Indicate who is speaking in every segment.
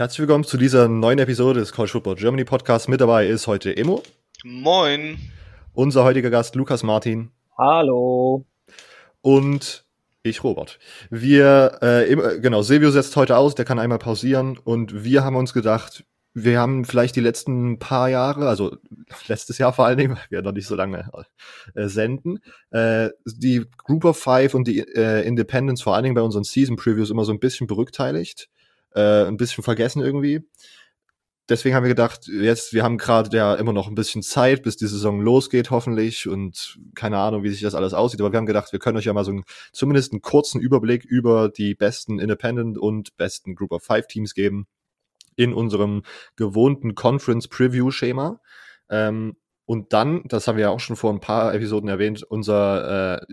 Speaker 1: Herzlich willkommen zu dieser neuen Episode des College Football Germany Podcast. Mit dabei ist heute Emo.
Speaker 2: Moin.
Speaker 1: Unser heutiger Gast Lukas Martin.
Speaker 3: Hallo.
Speaker 1: Und ich, Robert. Wir, äh, genau, Silvio setzt heute aus, der kann einmal pausieren und wir haben uns gedacht, wir haben vielleicht die letzten paar Jahre, also letztes Jahr vor allen Dingen, weil wir noch nicht so lange äh, senden, äh, die Group of Five und die äh, Independents vor allen Dingen bei unseren Season Previews immer so ein bisschen berückteiligt, äh, ein bisschen vergessen irgendwie. Deswegen haben wir gedacht, jetzt, wir haben gerade ja immer noch ein bisschen Zeit, bis die Saison losgeht, hoffentlich, und keine Ahnung, wie sich das alles aussieht, aber wir haben gedacht, wir können euch ja mal so einen, zumindest einen kurzen Überblick über die besten Independent und besten Group of Five Teams geben in unserem gewohnten Conference Preview Schema. Ähm, und dann, das haben wir ja auch schon vor ein paar Episoden erwähnt, unser äh,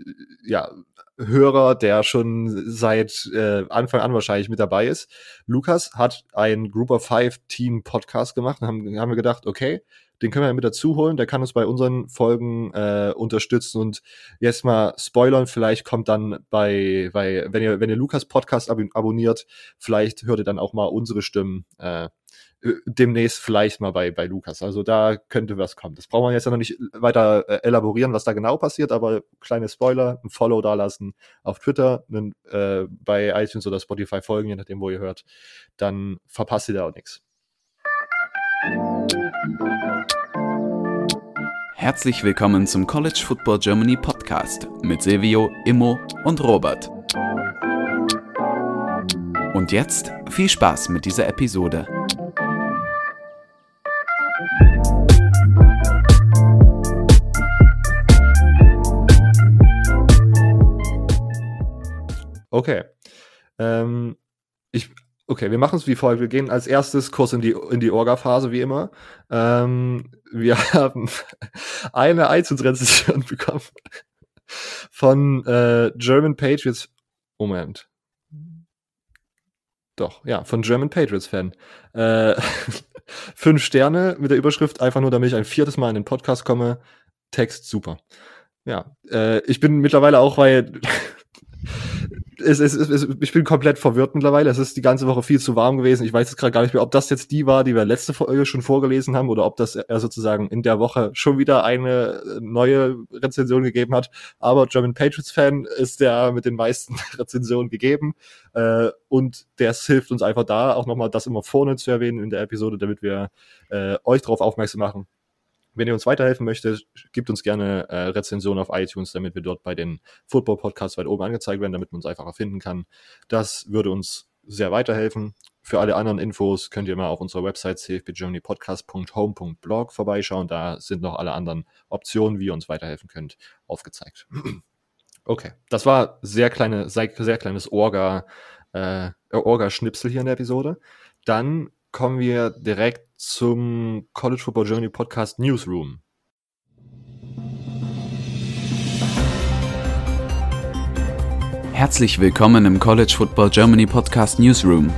Speaker 1: ja, Hörer, der schon seit äh, Anfang an wahrscheinlich mit dabei ist, Lukas, hat ein Group of Five Team Podcast gemacht. Und haben, haben wir gedacht, okay, den können wir mit dazu holen. Der kann uns bei unseren Folgen äh, unterstützen und jetzt mal spoilern. Vielleicht kommt dann bei, bei wenn ihr, wenn ihr Lukas Podcast ab abonniert, vielleicht hört ihr dann auch mal unsere Stimmen äh, demnächst vielleicht mal bei, bei Lukas. Also da könnte was kommen. Das braucht man jetzt ja noch nicht weiter äh, elaborieren, was da genau passiert, aber kleine Spoiler, ein Follow da lassen auf Twitter, einen, äh, bei iTunes oder Spotify folgen, je nachdem, wo ihr hört, dann verpasst ihr da auch nichts.
Speaker 4: Herzlich willkommen zum College Football Germany Podcast mit Silvio, Immo und Robert. Und jetzt viel Spaß mit dieser Episode.
Speaker 1: Okay. Ähm, ich Okay, wir machen es wie folgt. Wir gehen als erstes kurz in die, in die Orga-Phase, wie immer. Ähm, wir haben eine iTunes-Rezension bekommen von äh, German Patriots. Moment. Doch, ja, von German Patriots-Fan. Äh, fünf Sterne mit der Überschrift, einfach nur, damit ich ein viertes Mal in den Podcast komme. Text super. Ja, äh, ich bin mittlerweile auch, weil es, es, es, ich bin komplett verwirrt mittlerweile. Es ist die ganze Woche viel zu warm gewesen. Ich weiß jetzt gerade gar nicht mehr, ob das jetzt die war, die wir letzte Folge schon vorgelesen haben, oder ob das er sozusagen in der Woche schon wieder eine äh, neue Rezension gegeben hat. Aber German Patriots Fan ist der mit den meisten Rezensionen gegeben. Äh, und das hilft uns einfach da, auch nochmal das immer vorne zu erwähnen in der Episode, damit wir äh, euch darauf aufmerksam machen, wenn ihr uns weiterhelfen möchtet, gebt uns gerne äh, Rezensionen auf iTunes, damit wir dort bei den Football Podcasts weit oben angezeigt werden, damit man uns einfacher finden kann. Das würde uns sehr weiterhelfen. Für alle anderen Infos könnt ihr mal auf unserer Website cfbgermanypodcast.home.blog vorbeischauen. Da sind noch alle anderen Optionen, wie ihr uns weiterhelfen könnt, aufgezeigt. Okay, das war sehr kleine, sehr, sehr kleines Orga, äh, Orga-Schnipsel hier in der Episode. Dann kommen wir direkt zum College Football Journey Podcast Newsroom.
Speaker 4: Herzlich willkommen im College Football Germany Podcast Newsroom.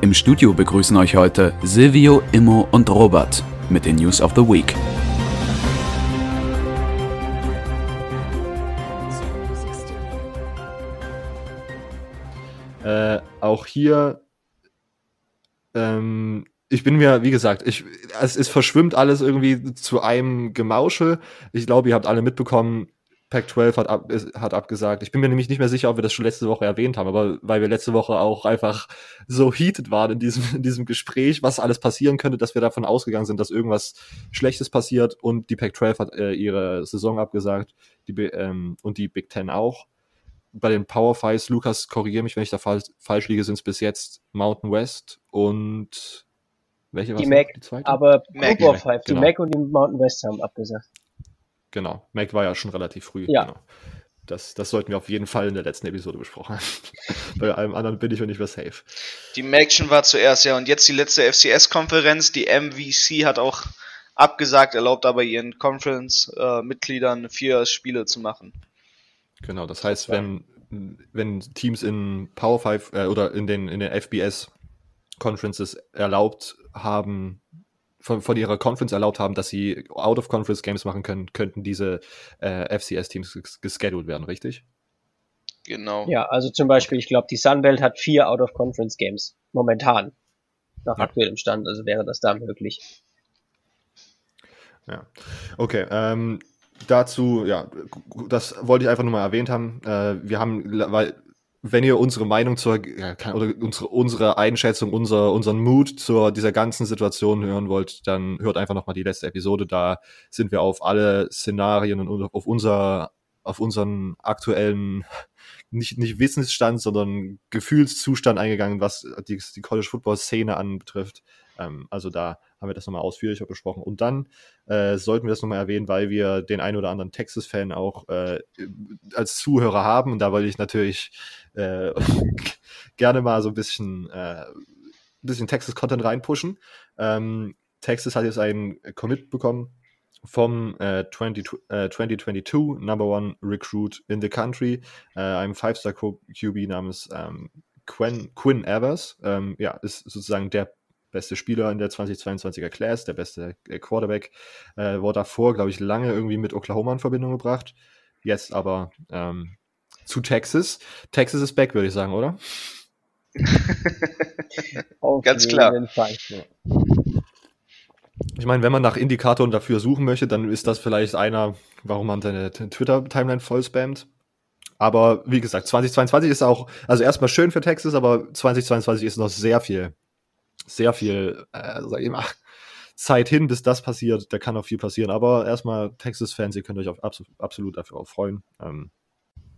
Speaker 4: Im Studio begrüßen euch heute Silvio, Immo und Robert mit den News of the Week.
Speaker 1: Auch hier ähm, ich bin mir, wie gesagt, ich, es, es verschwimmt alles irgendwie zu einem Gemauschel. Ich glaube, ihr habt alle mitbekommen, Pac-12 hat, ab, hat abgesagt. Ich bin mir nämlich nicht mehr sicher, ob wir das schon letzte Woche erwähnt haben, aber weil wir letzte Woche auch einfach so heated waren in diesem, in diesem Gespräch, was alles passieren könnte, dass wir davon ausgegangen sind, dass irgendwas Schlechtes passiert und die Pac-12 hat äh, ihre Saison abgesagt die, ähm, und die Big Ten auch. Bei den Power Fives, Lukas, korrigiere mich, wenn ich da falsch, falsch liege, sind es bis jetzt Mountain West und welche
Speaker 3: die Mac, die zweite? aber
Speaker 2: Mac,
Speaker 3: Group of Five, genau. die Mac und die Mountain West haben abgesagt.
Speaker 1: Genau, Mac war ja schon relativ früh.
Speaker 3: Ja.
Speaker 1: Genau. Das, das sollten wir auf jeden Fall in der letzten Episode besprochen haben. Bei allem anderen bin ich noch nicht mehr safe.
Speaker 2: Die Maction war zuerst, ja, und jetzt die letzte FCS-Konferenz. Die MVC hat auch abgesagt, erlaubt aber ihren Conference-Mitgliedern vier Spiele zu machen.
Speaker 1: Genau, das heißt, wenn, wenn Teams in Power 5 äh, oder in den, in den FBS Conferences erlaubt haben, von, von ihrer Conference erlaubt haben, dass sie Out-of-Conference Games machen können, könnten diese äh, FCS-Teams gescheduled werden, richtig?
Speaker 2: Genau.
Speaker 3: Ja, also zum Beispiel, ich glaube, die Sunbelt hat vier Out-of-Conference-Games momentan. Nach
Speaker 1: Ja.
Speaker 3: aktuellem Stand, also wäre das da möglich.
Speaker 1: Ja. Okay, ähm, dazu, ja, das wollte ich einfach nur mal erwähnt haben. Äh, wir haben, weil, wenn ihr unsere Meinung zur, oder unsere, unsere Einschätzung, unser, unseren Mut zur dieser ganzen Situation hören wollt, dann hört einfach nochmal die letzte Episode. Da sind wir auf alle Szenarien und auf unser, auf unseren aktuellen, nicht, nicht Wissensstand, sondern Gefühlszustand eingegangen, was die, die College Football Szene anbetrifft. Ähm, also da haben wir das nochmal ausführlicher besprochen. Und dann äh, sollten wir das nochmal erwähnen, weil wir den ein oder anderen Texas-Fan auch äh, als Zuhörer haben. Und da wollte ich natürlich äh, gerne mal so ein bisschen, äh, bisschen Texas-Content reinpushen. Ähm, Texas hat jetzt einen Commit bekommen vom äh, 20, äh, 2022 Number One Recruit in the Country, äh, einem Five-Star-QB namens ähm, Quinn, Quinn Evers. Ähm, ja, ist sozusagen der beste Spieler in der 2022er Class, der beste äh, Quarterback. Äh, wurde davor, glaube ich, lange irgendwie mit Oklahoma in Verbindung gebracht. Jetzt aber ähm, zu Texas. Texas ist back, würde ich sagen, oder?
Speaker 2: Ganz klar.
Speaker 3: Fall.
Speaker 1: Ich meine, wenn man nach Indikatoren dafür suchen möchte, dann ist das vielleicht einer, warum man seine Twitter-Timeline voll spammt. Aber wie gesagt, 2022 ist auch, also erstmal schön für Texas, aber 2022 ist noch sehr viel, sehr viel, äh, sag ich mal, Zeit hin, bis das passiert. Da kann noch viel passieren. Aber erstmal Texas-Fans, ihr könnt euch auf, absolut, absolut dafür auch freuen. Ähm,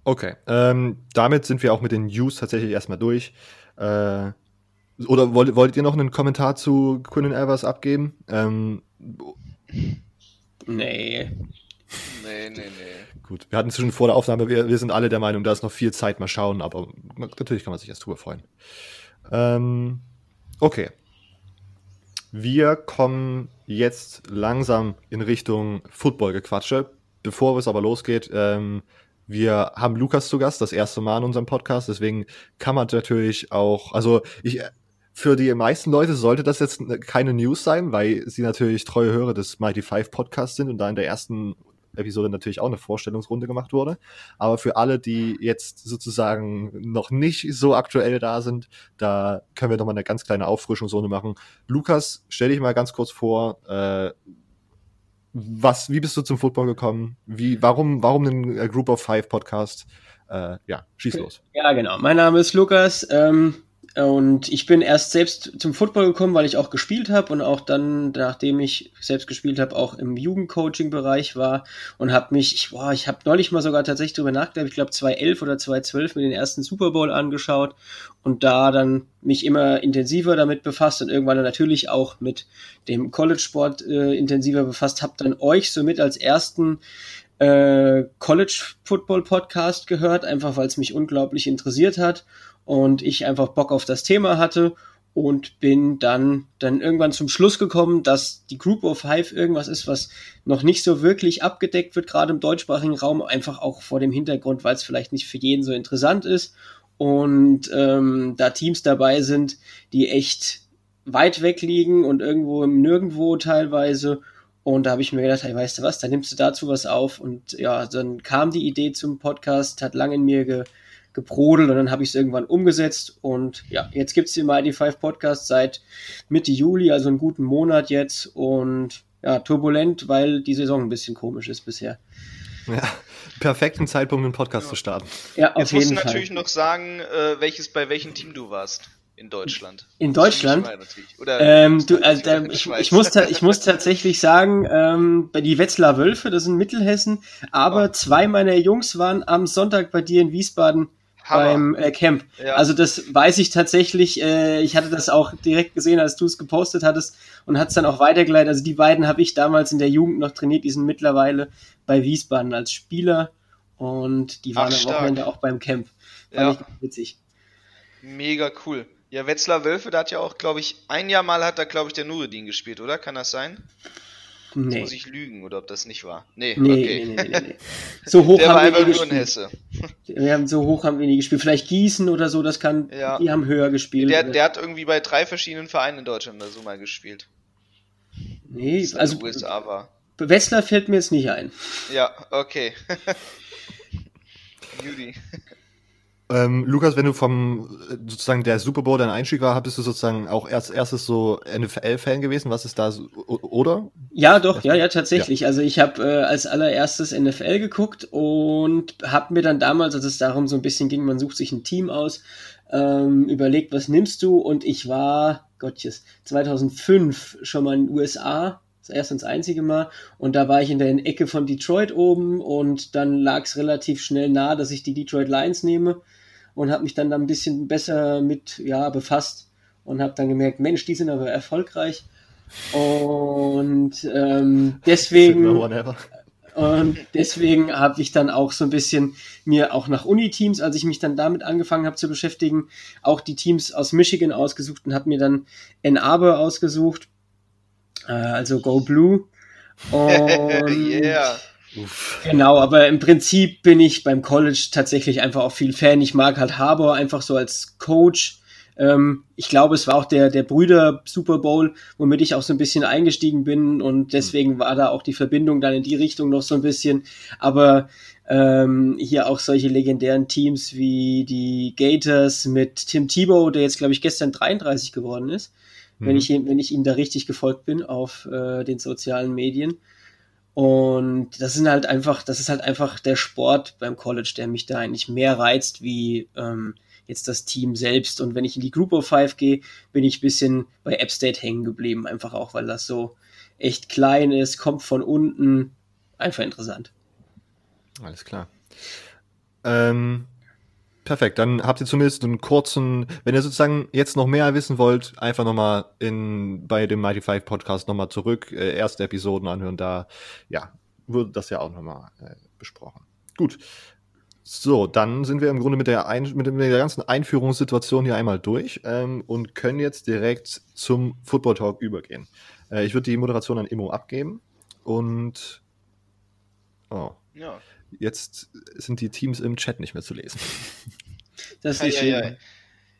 Speaker 1: okay, ähm, damit sind wir auch mit den News tatsächlich erstmal durch. Äh, oder wollt, wolltet ihr noch einen Kommentar zu Quinn Evers abgeben? Ähm,
Speaker 3: Nee.
Speaker 2: Nee, nee, nee.
Speaker 1: gut, wir hatten es schon vor der Aufnahme, wir, wir sind alle der Meinung, da ist noch viel Zeit, mal schauen, aber natürlich kann man sich erst drüber freuen. Ähm, okay. Wir kommen jetzt langsam in Richtung Football-Gequatsche. Bevor es aber losgeht, ähm, wir haben Lukas zu Gast, das erste Mal in unserem Podcast, deswegen kann man natürlich auch, also ich, für die meisten Leute sollte das jetzt keine News sein, weil sie natürlich treue Hörer des Mighty Five Podcasts sind und da in der ersten Episode natürlich auch eine Vorstellungsrunde gemacht wurde. Aber für alle, die jetzt sozusagen noch nicht so aktuell da sind, da können wir nochmal eine ganz kleine Auffrischungsrunde machen. Lukas, stell dich mal ganz kurz vor, äh, was, wie bist du zum Football gekommen? Wie, warum, warum ein äh, Group of Five Podcast? Äh, ja, schieß los.
Speaker 3: Ja, genau. Mein Name ist Lukas ähm, und ich bin erst selbst zum Football gekommen, weil ich auch gespielt habe und auch dann, nachdem ich selbst gespielt habe, auch im Jugendcoaching-Bereich war und habe mich, ich, boah, ich habe neulich mal sogar tatsächlich drüber nachgedacht, ich glaube 2011 oder 2012 mir den ersten Super Bowl angeschaut und da dann mich immer intensiver damit befasst und irgendwann dann natürlich auch mit dem College-Sport äh, intensiver befasst, habe dann euch somit als ersten äh, College Football Podcast gehört, einfach weil es mich unglaublich interessiert hat und ich einfach Bock auf das Thema hatte und bin dann dann irgendwann zum Schluss gekommen, dass die Group of Five irgendwas ist, was noch nicht so wirklich abgedeckt wird, gerade im deutschsprachigen Raum, einfach auch vor dem Hintergrund, weil es vielleicht nicht für jeden so interessant ist und ähm, da Teams dabei sind, die echt weit weg liegen und irgendwo im Nirgendwo teilweise und da habe ich mir gedacht, hey, weißt du was, da nimmst du dazu was auf. Und ja, dann kam die Idee zum Podcast, hat lange in mir ge, gebrodelt und dann habe ich es irgendwann umgesetzt. Und ja, jetzt gibt's den Mighty Five Podcast seit Mitte Juli, also einen guten Monat jetzt. Und ja, turbulent, weil die Saison ein bisschen komisch ist bisher.
Speaker 1: Ja, perfekten Zeitpunkt, einen Podcast zu starten.
Speaker 3: Ja, auf
Speaker 2: Jetzt musst du
Speaker 3: jeden Fall.
Speaker 2: natürlich noch sagen, äh, welches bei welchem Team du warst in Deutschland.
Speaker 3: In Deutschland?
Speaker 2: Ich. Oder
Speaker 3: Ähm, du, also, ähm, muss ta- ich muss tatsächlich sagen, ähm, bei die Wetzlar Wölfe, das sind Mittelhessen, aber
Speaker 2: Oh.
Speaker 3: zwei meiner Jungs waren am Sonntag bei dir in Wiesbaden
Speaker 2: Hammer.
Speaker 3: beim äh, Camp.
Speaker 2: Ja.
Speaker 3: Also das weiß ich tatsächlich. Äh, ich hatte das auch direkt gesehen, als du es gepostet hattest und hat es dann auch weitergeleitet. Also die beiden habe ich damals in der Jugend noch trainiert. Die sind mittlerweile bei Wiesbaden als Spieler und die waren
Speaker 2: Ach,
Speaker 3: am. Wochenende auch beim Camp. Fand
Speaker 2: Ja.
Speaker 3: ich witzig.
Speaker 2: Mega cool. Ja, Wetzlar Wölfe, da hat ja auch, glaube ich, ein Jahr mal hat da, glaube ich, der Nureddin gespielt, oder? Kann das sein?
Speaker 3: Nee.
Speaker 2: muss ich lügen, oder ob das nicht war. Nee,
Speaker 3: Nee,
Speaker 2: okay.
Speaker 3: nee, nee, nee. So hoch haben wir nie gespielt. Wir haben so hoch haben wir nie gespielt. Vielleicht Gießen oder so, das kann.
Speaker 2: Ja.
Speaker 3: Die haben höher gespielt.
Speaker 2: Der, der hat irgendwie bei drei verschiedenen Vereinen in Deutschland oder so mal gespielt.
Speaker 3: nee,
Speaker 2: Das
Speaker 3: also
Speaker 2: USA war.
Speaker 3: Wetzlar fällt mir jetzt nicht ein.
Speaker 2: Ja, okay. Judy.
Speaker 1: Ähm, Lukas, wenn du vom sozusagen der Super Bowl dein Einstieg war, bist du sozusagen auch erst erstes so NFL-Fan gewesen? Was ist da so, oder?
Speaker 3: Ja, doch, ja, ja, tatsächlich. Ja. Also ich habe äh, als allererstes NFL geguckt und habe mir dann damals, als es darum so ein bisschen ging, man sucht sich ein Team aus, ähm, überlegt, was nimmst du? Und ich war, Gottjes, 2005 schon mal in den USA das erste und das einzige Mal. Und da war ich in der Ecke von Detroit oben und dann lag es relativ schnell nah, dass ich die Detroit Lions nehme und habe mich dann da ein bisschen besser mit ja, befasst und habe dann gemerkt, Mensch, die sind aber erfolgreich. Und ähm, deswegen und deswegen habe ich dann auch so ein bisschen mir auch nach Uni-Teams, als ich mich dann damit angefangen habe zu beschäftigen, auch die Teams aus Michigan ausgesucht und habe mir dann Ann Arbor ausgesucht, äh, also Go Blue. Und yeah. Genau, aber im Prinzip bin ich beim College tatsächlich einfach auch viel Fan. Ich mag halt Harbour einfach so als Coach. Ähm, ich glaube, es war auch der, der Brüder Super Bowl, womit ich auch so ein bisschen eingestiegen bin und deswegen war da auch die Verbindung dann in die Richtung noch so ein bisschen. Aber ähm, hier auch solche legendären Teams wie die Gators mit Tim Tebow, der jetzt, glaube ich, gestern 33 geworden ist mhm. wenn, ich, wenn ich ihm da richtig gefolgt bin auf äh, den sozialen Medien. Und das sind halt einfach, das ist halt einfach der Sport beim College, der mich da eigentlich mehr reizt wie ähm, jetzt das Team selbst. Und wenn ich in die Group of Five gehe, bin ich ein bisschen bei App State hängen geblieben, einfach auch, weil das so echt klein ist, kommt von unten, einfach interessant.
Speaker 1: Alles klar. Ähm, Perfekt, dann habt ihr zumindest einen kurzen, wenn ihr sozusagen jetzt noch mehr wissen wollt, einfach nochmal in, bei dem Mighty Five Podcast nochmal zurück, äh, erste Episoden anhören, da, ja, wurde das ja auch nochmal äh, besprochen. Gut. So, dann sind wir im Grunde mit der, Ein mit der ganzen Einführungssituation hier einmal durch ähm, und können jetzt direkt zum Football Talk übergehen. Äh, ich würde die Moderation an Immo abgeben und, oh. Ja. Jetzt sind die Teams im Chat nicht mehr zu lesen.
Speaker 2: Das ist nicht ja, ja, ja.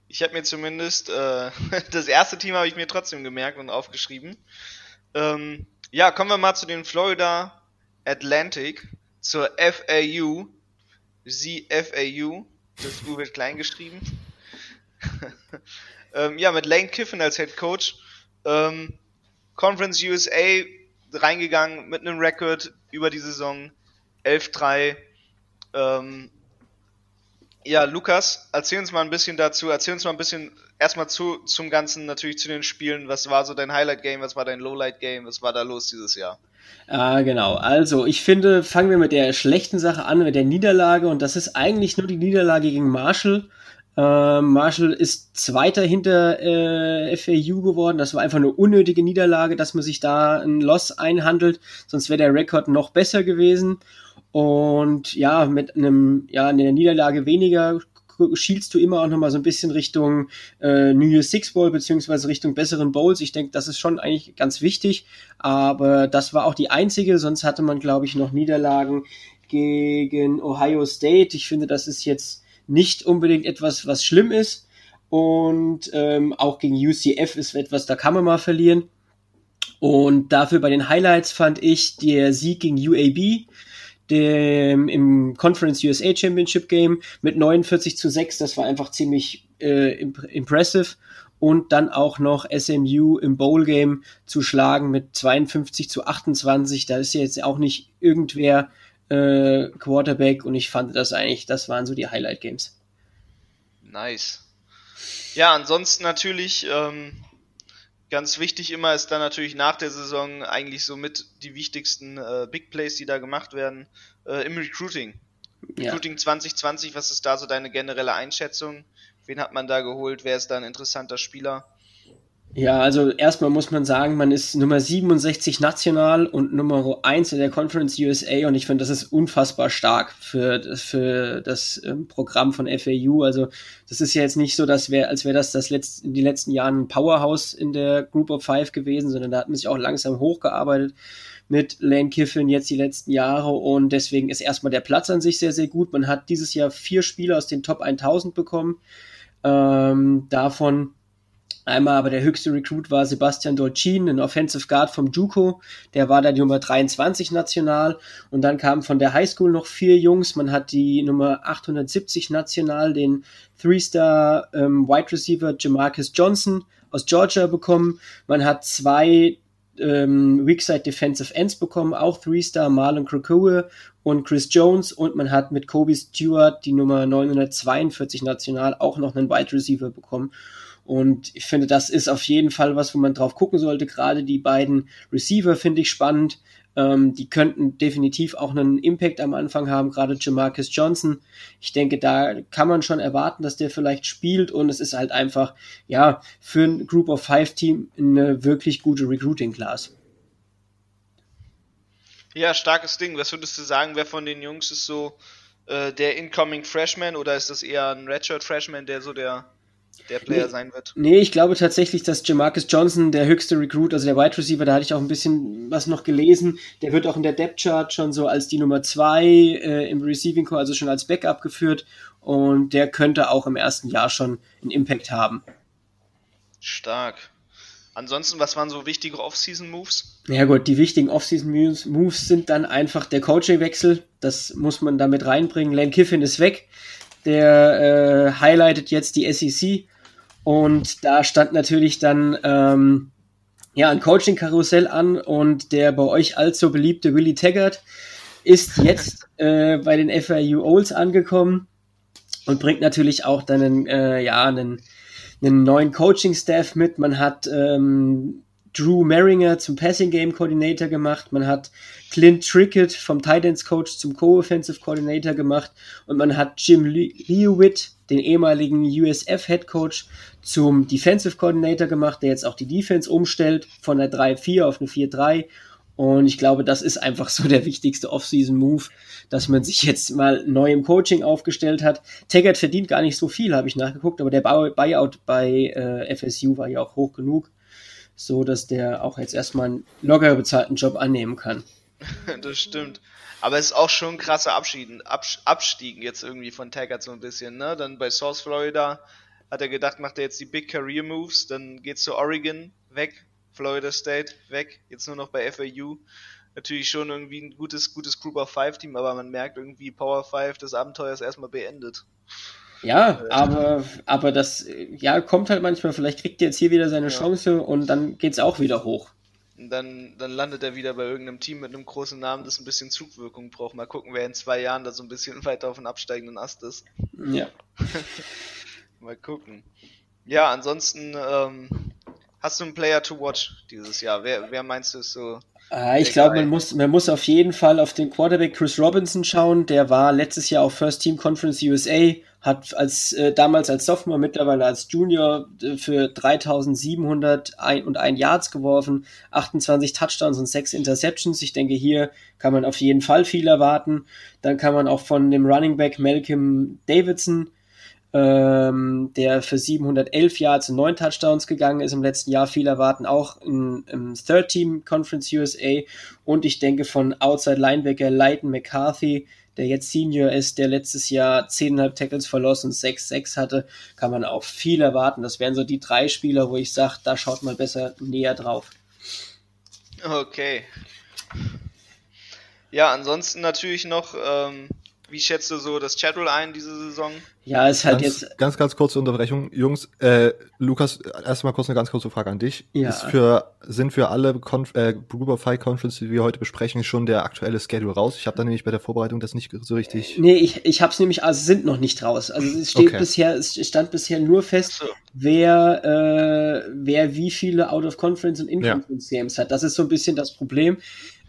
Speaker 2: Ich habe mir zumindest äh, das erste Team habe ich mir trotzdem gemerkt und aufgeschrieben. Ähm, ja, kommen wir mal zu den Florida Atlantic, zur FAU. Sie FAU, das U wird klein geschrieben. ähm, ja, mit Lane Kiffin als Head Coach. Ähm, Conference USA reingegangen mit einem Rekord über die Saison 11-3. Ähm, ja, Lukas, erzähl uns mal ein bisschen dazu, erzähl uns mal ein bisschen erstmal zu, zum Ganzen, natürlich zu den Spielen. Was war so dein Highlight-Game, was war dein Lowlight-Game, was war da los dieses Jahr?
Speaker 3: Ah, genau. Also, ich finde, fangen wir mit der schlechten Sache an, mit der Niederlage. Und das ist eigentlich nur die Niederlage gegen Marshall. Äh, Marshall ist Zweiter hinter äh, FAU geworden. Das war einfach eine unnötige Niederlage, dass man sich da ein Loss einhandelt. Sonst wäre der Rekord noch besser gewesen. Und ja, mit einem, ja, einer Niederlage weniger schielst du immer auch nochmal so ein bisschen Richtung äh, New Year's Six Bowl beziehungsweise Richtung besseren Bowls. Ich denke, das ist schon eigentlich ganz wichtig. Aber das war auch die einzige, sonst hatte man, glaube ich, noch Niederlagen gegen Ohio State. Ich finde, das ist jetzt nicht unbedingt etwas, was schlimm ist. Und ähm, auch gegen UCF ist etwas, da kann man mal verlieren. Und dafür bei den Highlights fand ich der Sieg gegen UAB dem, im Conference USA Championship Game mit 49 zu 6. Das war einfach ziemlich äh, imp impressive. Und dann auch noch SMU im Bowl Game zu schlagen mit 52 zu 28. Da ist jetzt auch nicht irgendwer äh, Quarterback und ich fand das eigentlich, das waren so die Highlight Games.
Speaker 2: Nice. Ja, ansonsten natürlich ähm, Ganz wichtig immer ist dann natürlich nach der Saison eigentlich somit die wichtigsten äh, Big Plays, die da gemacht werden, äh, im Recruiting. Ja. Recruiting 2020, was ist da so deine generelle Einschätzung? Wen hat man da geholt? Wer ist da ein interessanter Spieler?
Speaker 3: Ja, also erstmal muss man sagen, man ist Nummer 67 national und Nummer 1 in der Conference USA und ich finde, das ist unfassbar stark für, für das ähm, Programm von FAU. Also das ist ja jetzt nicht so, dass wär, als wäre das, das letzt, in den letzten Jahren ein Powerhouse in der Group of Five gewesen, sondern da hat man sich auch langsam hochgearbeitet mit Lane Kiffin jetzt die letzten Jahre und deswegen ist erstmal der Platz an sich sehr, sehr gut. Man hat dieses Jahr vier Spieler aus den Top 1000 bekommen. Ähm, davon Einmal aber der höchste Recruit war Sebastian Dolcin, ein Offensive Guard vom Juco. Der war da die Nummer 23 national. Und dann kamen von der Highschool noch vier Jungs. Man hat die Nummer 870 national, den Three-Star ähm, Wide Receiver Jamarcus Johnson aus Georgia bekommen. Man hat zwei ähm, Weakside Defensive Ends bekommen, auch Three-Star Marlon Krakoe und Chris Jones. Und man hat mit Kobe Stewart die Nummer 942 national auch noch einen Wide Receiver bekommen. Und ich finde, das ist auf jeden Fall was, wo man drauf gucken sollte. Gerade die beiden Receiver finde ich spannend. Ähm, die könnten definitiv auch einen Impact am Anfang haben, gerade Jamarcus Johnson. Ich denke, da kann man schon erwarten, dass der vielleicht spielt und es ist halt einfach, ja, für ein Group of Five Team eine wirklich gute Recruiting Class.
Speaker 2: Ja, starkes Ding. Was würdest du sagen, wer von den Jungs ist so äh, der Incoming Freshman oder ist das eher ein Redshirt Freshman, der so der der Player
Speaker 3: nee,
Speaker 2: sein wird.
Speaker 3: Nee, ich glaube tatsächlich, dass Jamarcus Johnson der höchste Recruit, also der Wide Receiver, da hatte ich auch ein bisschen was noch gelesen, der wird auch in der Depth Chart schon so als die Nummer zwei äh, im Receiving Core, also schon als Backup geführt und der könnte auch im ersten Jahr schon einen Impact haben.
Speaker 2: Stark. Ansonsten, was waren so wichtige Off-Season-Moves?
Speaker 3: Ja gut, die wichtigen Off-Season-Moves sind dann einfach der Coaching-Wechsel. Das muss man damit reinbringen. Lane Kiffin ist weg der äh, highlightet jetzt die SEC und da stand natürlich dann ähm, ja ein Coaching-Karussell an und der bei euch allzu beliebte Willy Taggart ist jetzt äh, bei den FIU Olds angekommen und bringt natürlich auch dann einen, äh, ja, einen, einen neuen Coaching-Staff mit. Man hat ähm, Drew Merringer zum Passing Game Coordinator gemacht, man hat Clint Trickett vom Titans Coach zum Co-Offensive Coordinator gemacht. Und man hat Jim Leawitt, den ehemaligen USF Head Coach, zum Defensive Coordinator gemacht, der jetzt auch die Defense umstellt von der 3-4 auf eine 4-3 und ich glaube, das ist einfach so der wichtigste Off-Season-Move, dass man sich jetzt mal neu im Coaching aufgestellt hat. Taggart verdient gar nicht so viel, habe ich nachgeguckt, aber der Buyout bei äh, FSU war ja auch hoch genug so dass der auch jetzt erstmal einen locker bezahlten Job annehmen kann.
Speaker 2: das stimmt. Aber es ist auch schon ein krasser Abschied, Abstieg jetzt irgendwie von Taggart so ein bisschen, ne? Dann bei South Florida hat er gedacht, macht er jetzt die Big Career Moves, dann geht's zu Oregon, weg, Florida State, weg, jetzt nur noch bei FAU. Natürlich schon irgendwie ein gutes, gutes Group of Five Team, aber man merkt irgendwie Power Five, das Abenteuer ist erstmal beendet.
Speaker 3: Ja, aber, aber das ja, kommt halt manchmal, vielleicht kriegt er jetzt hier wieder seine ja. Chance und dann geht's auch wieder hoch.
Speaker 2: Und dann, dann landet er wieder bei irgendeinem Team mit einem großen Namen, das ein bisschen Zugwirkung braucht. Mal gucken, wer in zwei Jahren da so ein bisschen weiter auf den absteigenden Ast ist.
Speaker 3: Ja.
Speaker 2: Mal gucken. Ja, ansonsten ähm, hast du einen Player to watch dieses Jahr? Wer, wer meinst du ist so
Speaker 3: äh, ich glaube, man muss, man muss auf jeden Fall auf den Quarterback Chris Robinson schauen. Der war letztes Jahr auf First Team Conference USA, hat als äh, damals als Sophomore, mittlerweile als Junior äh, für 3.701 Yards geworfen, 28 Touchdowns und 6 Interceptions. Ich denke, hier kann man auf jeden Fall viel erwarten. Dann kann man auch von dem Running Back Malcolm Davidson ähm, der für 711 Yards und 9 Touchdowns gegangen ist im letzten Jahr. Viele erwarten auch im, im Third Team Conference USA und ich denke von Outside Linebacker Leighton McCarthy, der jetzt Senior ist, der letztes Jahr 10,5 Tackles verloren und 6-6 hatte, kann man auch viel erwarten. Das wären so die drei Spieler, wo ich sage, da schaut man besser näher drauf.
Speaker 2: Okay. Ja, ansonsten natürlich noch ähm, wie schätzt du so das Chattel ein diese Saison?
Speaker 3: Ja, es hat
Speaker 1: ganz,
Speaker 3: jetzt.
Speaker 1: Ganz, ganz kurze Unterbrechung. Jungs, äh, Lukas, erstmal kurz eine ganz kurze Frage an dich.
Speaker 3: Ja.
Speaker 1: Ist für, sind für alle Conf äh, Group of Five Conference, die wir heute besprechen, schon der aktuelle Schedule raus? Ich habe da nämlich bei der Vorbereitung das nicht so richtig.
Speaker 3: Nee, ich, ich habe es nämlich, also sind noch nicht raus. Also es steht okay. bisher, es stand bisher nur fest, so. wer, äh, wer wie viele Out of Conference und In-Conference ja. Games hat. Das ist so ein bisschen das Problem.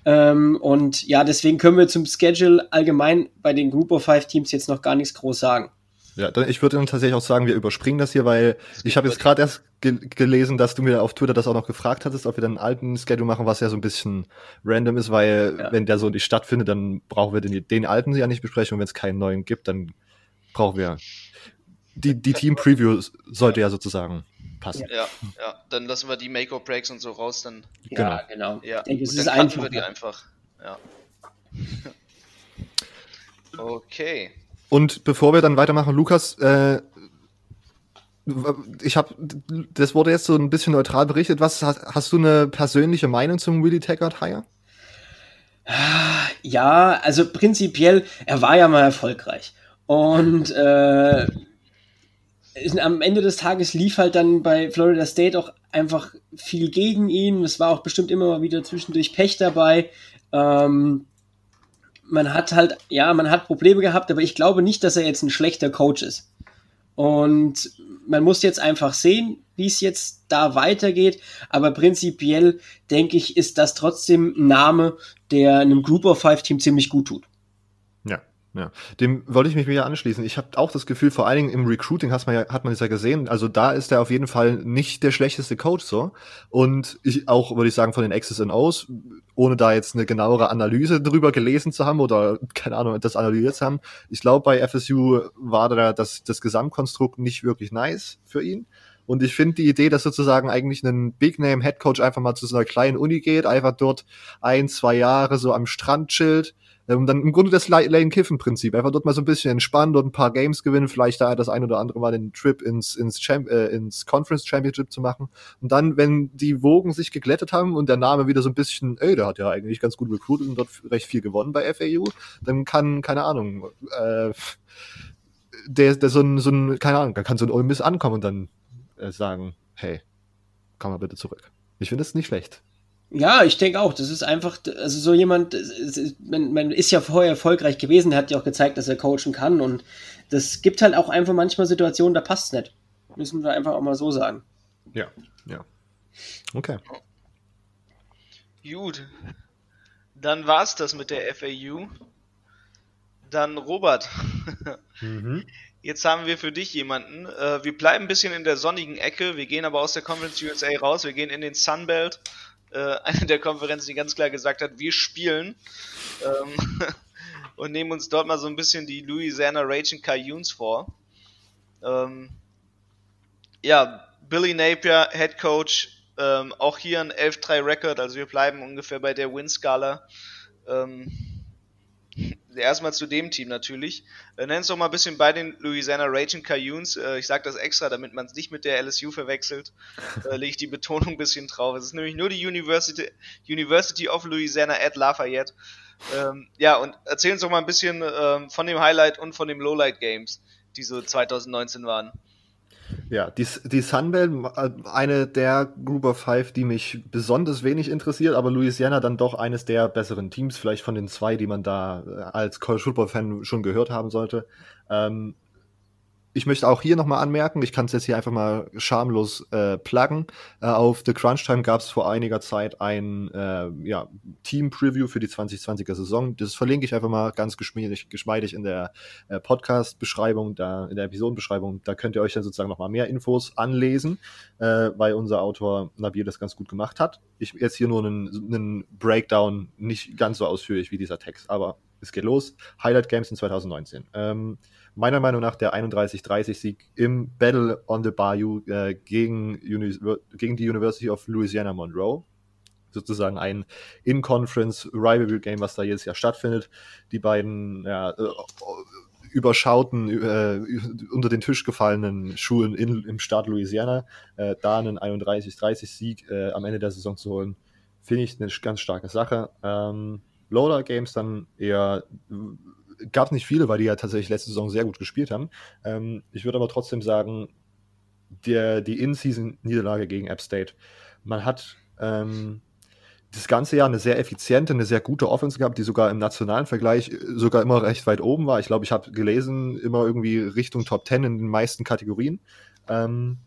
Speaker 3: Ähm, und ja, deswegen können wir zum Schedule allgemein bei den Group of Five Teams jetzt noch gar nichts groß sagen.
Speaker 1: Ja, dann, ich würde dann tatsächlich auch sagen, wir überspringen das hier, weil ich habe jetzt gerade erst ge gelesen, dass du mir auf Twitter das auch noch gefragt hattest, ob wir dann einen alten Schedule machen, was ja so ein bisschen random ist, weil ja. wenn der so nicht stattfindet, dann brauchen wir den, den alten ja nicht besprechen und wenn es keinen neuen gibt, dann brauchen wir die, die Team-Preview sollte ja sozusagen passen.
Speaker 2: Ja, ja, dann lassen wir die Make-or-Breaks und so raus, dann.
Speaker 3: Ja, genau.
Speaker 2: Ja,
Speaker 3: ich denke, es
Speaker 2: ist einfach. wir die einfach. Ja. okay.
Speaker 1: Und bevor wir dann weitermachen, Lukas, äh, ich habe, das wurde jetzt so ein bisschen neutral berichtet. Was hast, hast du eine persönliche Meinung zum Willie Taggart Hire?
Speaker 3: Ja, also prinzipiell, er war ja mal erfolgreich. Und äh, am Ende des Tages lief halt dann bei Florida State auch einfach viel gegen ihn. Es war auch bestimmt immer mal wieder zwischendurch Pech dabei. Ähm, man hat halt, ja, man hat Probleme gehabt, aber ich glaube nicht, dass er jetzt ein schlechter Coach ist. Und man muss jetzt einfach sehen, wie es jetzt da weitergeht. Aber prinzipiell denke ich, ist das trotzdem ein Name, der einem Group of Five Team ziemlich gut tut.
Speaker 1: Ja, dem wollte ich mich wieder anschließen. Ich habe auch das Gefühl, vor allen Dingen im Recruiting hat man ja, hat man es ja gesehen. Also da ist er auf jeden Fall nicht der schlechteste Coach so. Und ich auch, würde ich sagen, von den X's und O's, ohne da jetzt eine genauere Analyse drüber gelesen zu haben oder keine Ahnung, das analysiert zu haben. Ich glaube, bei FSU war da das, das Gesamtkonstrukt nicht wirklich nice für ihn. Und ich finde die Idee, dass sozusagen eigentlich ein Big Name Head Coach einfach mal zu so einer kleinen Uni geht, einfach dort ein, zwei Jahre so am Strand chillt, ähm, dann im Grunde das Lane Kiffen Prinzip. Einfach dort mal so ein bisschen entspannen, dort ein paar Games gewinnen, vielleicht da das ein oder andere Mal den Trip ins, ins, Champ äh, ins Conference Championship zu machen. Und dann, wenn die Wogen sich geglättet haben und der Name wieder so ein bisschen, ey, der hat ja eigentlich ganz gut recruited und dort recht viel gewonnen bei FAU, dann kann, keine Ahnung, äh, der, der so ein, so ein, keine Ahnung, kann so ein Ole Miss ankommen und dann äh, sagen, hey, komm mal bitte zurück. Ich finde es nicht schlecht.
Speaker 3: Ja, ich denke auch. Das ist einfach, also so jemand, man, man ist ja vorher erfolgreich gewesen, der hat ja auch gezeigt, dass er coachen kann und das gibt halt auch einfach manchmal Situationen, da passt es nicht. Müssen wir einfach auch mal so sagen.
Speaker 1: Ja, ja. Okay.
Speaker 2: Gut. Dann war es das mit der FAU. Dann Robert. mhm. Jetzt haben wir für dich jemanden. Äh, wir bleiben ein bisschen in der sonnigen Ecke. Wir gehen aber aus der Conference USA raus. Wir gehen in den Sunbelt äh, eine der Konferenzen, die ganz klar gesagt hat, wir spielen ähm, und nehmen uns dort mal so ein bisschen die Louisiana Raging Cayunes vor. Ähm, ja, Billy Napier, Head Coach, ähm, auch hier ein 11-3 Record, also wir bleiben ungefähr bei der Win-Skala. Ähm, erstmal zu dem Team natürlich. Äh, Nenn es doch mal ein bisschen bei den Louisiana Raging Cayunes. Äh, ich sage das extra, damit man es nicht mit der LSU verwechselt. Äh, Lege ich die Betonung ein bisschen drauf. Es ist nämlich nur die University, University of Louisiana at Lafayette. Ähm, ja, und erzählen uns doch mal ein bisschen ähm, von dem Highlight und von dem Lowlight Games, die so 2019 waren.
Speaker 1: Ja, die, die Sunbelt, äh, eine der Group of Five, die mich besonders wenig interessiert, aber Louisiana dann doch eines der besseren Teams, vielleicht von den zwei, die man da äh, als College Football Fan schon gehört haben sollte. Ähm, ich möchte auch hier nochmal anmerken, ich kann es jetzt hier einfach mal schamlos äh, pluggen. Äh, auf The Crunch Time gab es vor einiger Zeit ein äh, ja, Team-Preview für die 2020er Saison. Das verlinke ich einfach mal ganz geschmeidig, geschmeidig in der äh, Podcast-Beschreibung, da in der Episodenbeschreibung. Da könnt ihr euch dann sozusagen nochmal mehr Infos anlesen, äh, weil unser Autor Nabil das ganz gut gemacht hat. Ich jetzt hier nur einen, einen Breakdown, nicht ganz so ausführlich wie dieser Text, aber es geht los. Highlight Games in 2019. Ähm, meiner Meinung nach der 31-30-Sieg im Battle on the Bayou äh, gegen, gegen die University of Louisiana Monroe. Sozusagen ein In-Conference Rivalry Game, was da jedes Jahr stattfindet. Die beiden ja, äh, überschauten, äh, unter den Tisch gefallenen Schulen in, im Staat Louisiana, äh, da einen 31-30-Sieg äh, am Ende der Saison zu holen, finde ich eine ganz starke Sache. Ähm, Loader Games dann eher gab es nicht viele, weil die ja tatsächlich letzte Saison sehr gut gespielt haben. Ähm, ich würde aber trotzdem sagen, der, die In-Season-Niederlage gegen App State, man hat ähm, das ganze Jahr eine sehr effiziente, eine sehr gute Offense gehabt, die sogar im nationalen Vergleich äh, sogar immer recht weit oben war. Ich glaube, ich habe gelesen, immer irgendwie Richtung Top 10 in den meisten Kategorien. Ähm,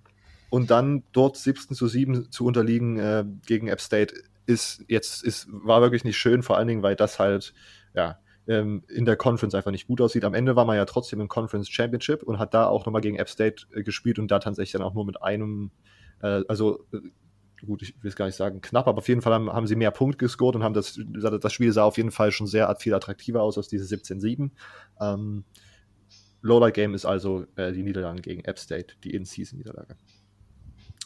Speaker 1: und dann dort 17 zu 7 zu unterliegen äh, gegen App State ist jetzt, ist, war wirklich nicht schön, vor allen Dingen, weil das halt, ja, ähm, in der Conference einfach nicht gut aussieht. Am Ende war man ja trotzdem im Conference Championship und hat da auch nochmal gegen App State äh, gespielt und da tatsächlich dann auch nur mit einem, äh, also äh, gut, ich will es gar nicht sagen knapp, aber auf jeden Fall haben, haben sie mehr Punkte gescored und haben das, das Spiel sah auf jeden Fall schon sehr viel attraktiver aus als diese 17-7. Ähm, Lowlight Game ist also äh, die Niederlage gegen App State, die In-Season-Niederlage.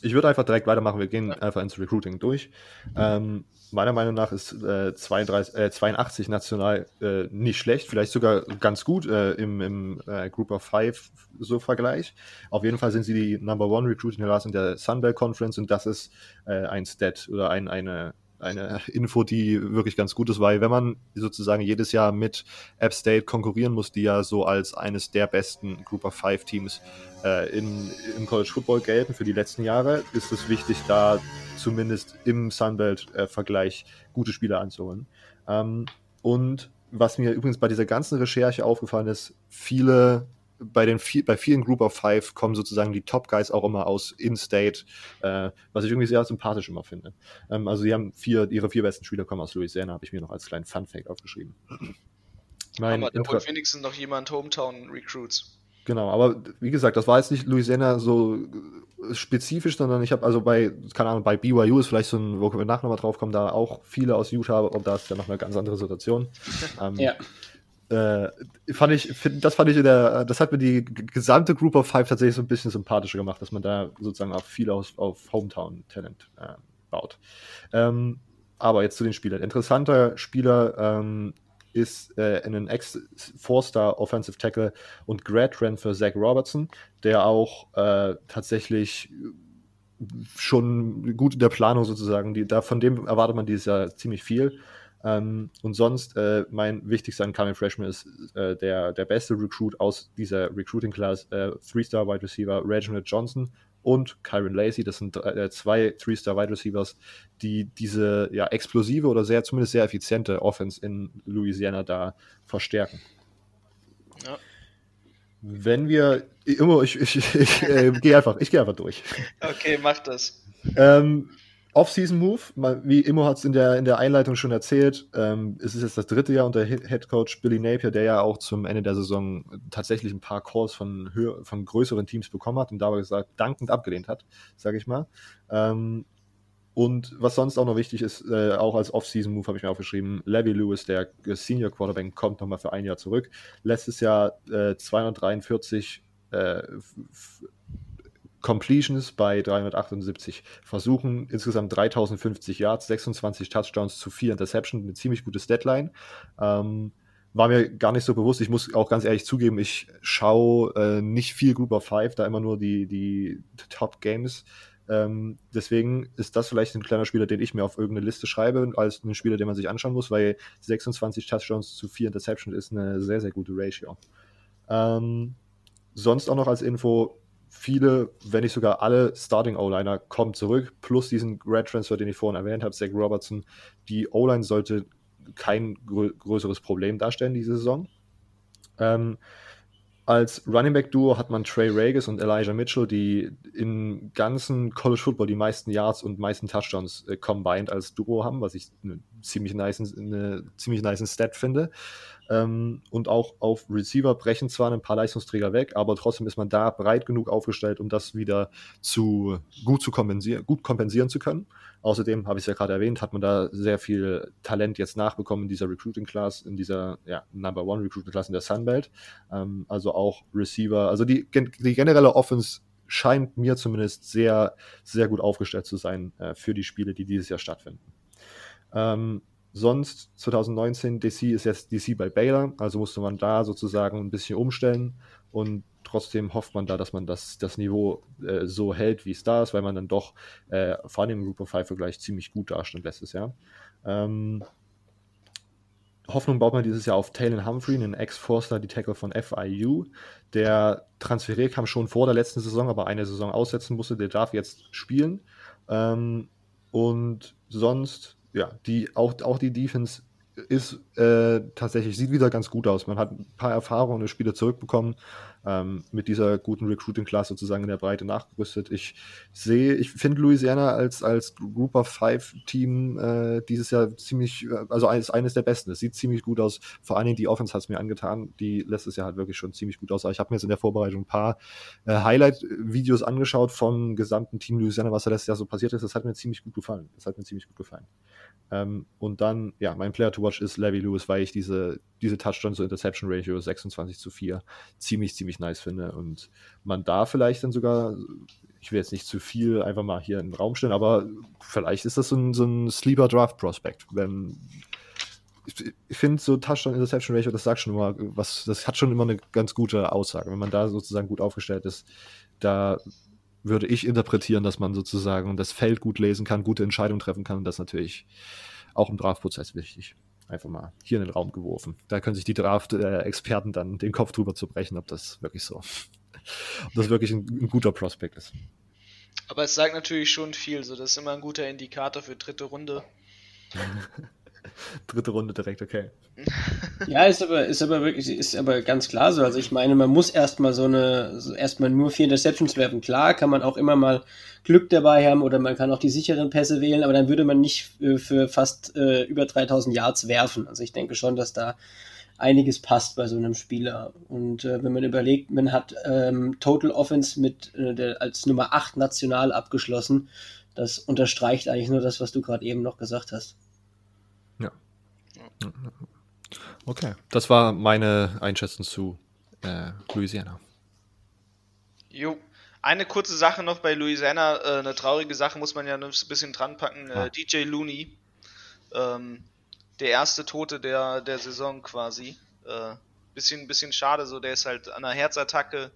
Speaker 1: Ich würde einfach direkt weitermachen. Wir gehen einfach ins Recruiting durch. Ähm, meiner Meinung nach ist äh, 32, äh, 82 national äh, nicht schlecht, vielleicht sogar ganz gut äh, im, im äh, Group of Five so Vergleich. Auf jeden Fall sind sie die Number One Recruiting Class in der Sunbelt Conference und das ist äh, ein Stat oder ein, eine, eine Info, die wirklich ganz gut ist, weil wenn man sozusagen jedes Jahr mit App State konkurrieren muss, die ja so als eines der besten Group of Five Teams äh, in, im College Football gelten für die letzten Jahre, ist es wichtig, da zumindest im Sunbelt-Vergleich gute Spieler anzuholen. Ähm, und was mir übrigens bei dieser ganzen Recherche aufgefallen ist, viele bei den bei vielen Group of Five kommen sozusagen die Top Guys auch immer aus In-State, äh, was ich irgendwie sehr sympathisch immer finde. Ähm, also die haben vier, ihre vier besten Spieler kommen aus Louisiana, habe ich mir noch als kleinen Fun Fact aufgeschrieben.
Speaker 2: Mein Aber da holt wenigstens noch jemand Hometown Recruits.
Speaker 1: Genau, aber wie gesagt, das war jetzt nicht Louisiana so spezifisch, sondern ich habe also bei, keine Ahnung, bei BYU ist vielleicht so ein, wo wir nachher nochmal drauf kommen, da auch viele aus Utah, und da ist ja noch eine ganz andere Situation. ähm, ja. Äh, fand ich, find, das fand ich in der, das hat mir die gesamte Group of Five tatsächlich so ein bisschen sympathischer gemacht, dass man da sozusagen auch viel aus, auf Hometown-Talent äh, baut. Ähm, aber jetzt zu den Spielern. Interessanter Spieler ähm, ist äh, ein Ex-Four-Star Offensive Tackle und Grad Transfer Zach Robertson, der auch äh, tatsächlich schon gut in der Planung sozusagen, die, da, von dem erwartet man dieses Jahr ziemlich viel. Ähm, und sonst, äh, mein wichtigster Incoming Freshman ist äh, der, der beste Recruit aus dieser Recruiting Class, äh, Three-Star Wide Receiver Reginald Johnson und Kyron Lacey. Das sind äh, zwei Three-Star Wide Receivers, die diese ja, explosive oder sehr, zumindest sehr effiziente Offense in Louisiana da verstärken. Ja. Wenn wir immer, ich, ich, ich, ich äh, gehe einfach, ich gehe einfach durch.
Speaker 2: Okay, mach das.
Speaker 1: Ähm, Off-Season-Move, wie Immo hat es in der, in der Einleitung schon erzählt, ähm, es ist jetzt das dritte Jahr unter Head Coach Billy Napier, der ja auch zum Ende der Saison tatsächlich ein paar Calls von, von größeren Teams bekommen hat und dabei gesagt, dankend abgelehnt hat, sage ich mal. Ähm, und was sonst auch noch wichtig ist, äh, auch als Off-Season-Move habe ich mir aufgeschrieben, Levy Lewis, der Senior Quarterback, kommt nochmal für ein Jahr zurück. Letztes Jahr äh, 243 äh, Completions bei 378 Versuchen, insgesamt 3050 Yards, 26 Touchdowns zu 4 Interceptions, eine ziemlich gute Deadline. Ähm, war mir gar nicht so bewusst. Ich muss auch ganz ehrlich zugeben, ich schaue äh, nicht viel Group of Five, da immer nur die, die Top Games. Ähm, deswegen ist das vielleicht ein kleiner Spieler, den ich mir auf irgendeine Liste schreibe, als ein Spieler, den man sich anschauen muss, weil 26 Touchdowns zu 4 Interceptions ist eine sehr, sehr gute Ratio. Ähm, sonst auch noch als Info, viele, wenn nicht sogar alle Starting O-Liner kommen zurück, plus diesen Grad Transfer, den ich vorhin erwähnt habe, Zach Robertson. Die O-Line sollte kein grö größeres Problem darstellen diese Saison. Ähm, als Running Back Duo hat man Trey Regis und Elijah Mitchell, die im ganzen College Football die meisten Yards und meisten Touchdowns äh, combined als Duo haben, was ich eine ziemlich nice, eine ziemlich nice Stat finde. Ähm, und auch auf Receiver brechen zwar ein paar Leistungsträger weg, aber trotzdem ist man da breit genug aufgestellt, um das wieder zu gut zu kompensieren, gut kompensieren zu können. Außerdem, habe ich es ja gerade erwähnt, hat man da sehr viel Talent jetzt nachbekommen in dieser Recruiting Class, in dieser ja, Number One Recruiting Class in der Sunbelt. Ähm, also auch Receiver, also die, die generelle Offense scheint mir zumindest sehr, sehr gut aufgestellt zu sein äh, für die Spiele, die dieses Jahr stattfinden. Ähm, Sonst 2019 DC ist jetzt DC bei Baylor, also musste man da sozusagen ein bisschen umstellen und trotzdem hofft man da, dass man das, das Niveau äh, so hält, wie es da ist, weil man dann doch äh, vor allem im Group of Five Vergleich ziemlich gut dastand letztes Jahr. Ähm, Hoffnung baut man dieses Jahr auf Taylor Humphrey, einen Ex-Forster, die Tackle von FIU. Der transferiert kam schon vor der letzten Saison, aber eine Saison aussetzen musste. Der darf jetzt spielen. Ähm, und sonst ja, die, auch, auch die Defense ist äh, tatsächlich, sieht wieder ganz gut aus. Man hat ein paar Erfahrungen und Spiele zurückbekommen ähm, mit dieser guten Recruiting-Class sozusagen in der Breite nachgerüstet. Ich sehe, ich finde Louisiana als, als Group of Five Team äh, dieses Jahr ziemlich, äh, also eines, eines der besten. Es sieht ziemlich gut aus. Vor allen Dingen die Offense hat es mir angetan. Die letztes Jahr halt wirklich schon ziemlich gut aus. Ich habe mir jetzt in der Vorbereitung ein paar äh, Highlight-Videos angeschaut vom gesamten Team Louisiana, was da letztes Jahr so passiert ist. Das hat mir ziemlich gut gefallen. Das hat mir ziemlich gut gefallen. Ähm, und dann, ja, mein Player to watch ist Levy Lewis, weil ich diese, diese Touchdown zu Interception Ratio 26 zu 4 ziemlich, ziemlich nice finde und man da vielleicht dann sogar ich will jetzt nicht zu viel einfach mal hier im Raum stellen, aber vielleicht ist das so ein, so ein Sleeper Draft Prospect. Wenn, ich, ich finde so Touchdown Interception Ratio, das sagt schon immer was, das hat schon immer eine ganz gute Aussage. Wenn man da sozusagen gut aufgestellt ist, da würde ich interpretieren, dass man sozusagen das Feld gut lesen kann, gute Entscheidungen treffen kann und das ist natürlich auch im Draftprozess wichtig. Einfach mal hier in den Raum geworfen. Da können sich die Draft-Experten dann den Kopf drüber zu brechen, ob das wirklich so, ob das wirklich ein, ein guter Prospekt ist.
Speaker 2: Aber es sagt natürlich schon viel, so das ist immer ein guter Indikator für dritte Runde.
Speaker 1: Dritte Runde direkt, okay.
Speaker 3: Ja, ist aber, ist aber wirklich, ist aber ganz klar so. Also ich meine, man muss erstmal so eine, so erstmal nur vier Interceptions werfen. Klar, kann man auch immer mal Glück dabei haben oder man kann auch die sicheren Pässe wählen, aber dann würde man nicht für, für fast äh, über 3000 Yards werfen. Also ich denke schon, dass da einiges passt bei so einem Spieler. Und äh, wenn man überlegt, man hat ähm, Total Offense mit äh, der, als Nummer 8 national abgeschlossen, das unterstreicht eigentlich nur das, was du gerade eben noch gesagt hast.
Speaker 1: Okay, das war meine Einschätzung zu äh, Louisiana.
Speaker 2: Jo. Eine kurze Sache noch bei Louisiana, äh, eine traurige Sache muss man ja ein bisschen dran packen. Äh, ah. DJ Looney, ähm, der erste Tote der, der Saison quasi. Äh, bisschen, bisschen schade, so der ist halt an einer Herzattacke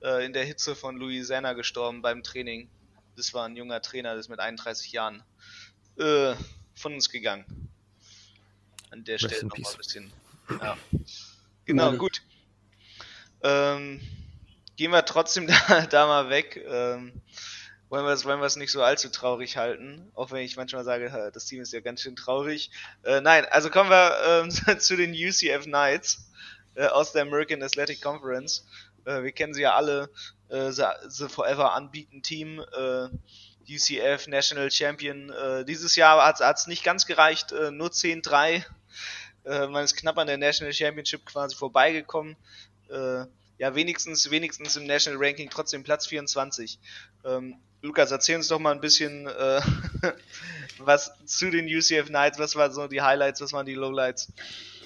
Speaker 2: äh, in der Hitze von Louisiana gestorben beim Training. Das war ein junger Trainer, der ist mit 31 Jahren äh, von uns gegangen an der Stelle noch mal ein bisschen. Ja. Genau, gut. Ähm, gehen wir trotzdem da, da mal weg. Ähm, wollen wir es wollen nicht so allzu traurig halten, auch wenn ich manchmal sage, das Team ist ja ganz schön traurig. Äh, nein, also kommen wir ähm, zu den UCF Knights äh, aus der American Athletic Conference. Äh, wir kennen sie ja alle, äh, the, the Forever Unbeaten Team, äh, UCF National Champion. Äh, dieses Jahr hat es nicht ganz gereicht, äh, nur 10-3 äh, man ist knapp an der National Championship quasi vorbeigekommen. Äh, ja, wenigstens, wenigstens im National Ranking trotzdem Platz 24. Ähm, Lukas, erzähl uns doch mal ein bisschen äh, was zu den UCF Knights, was waren so die Highlights, was waren die Lowlights?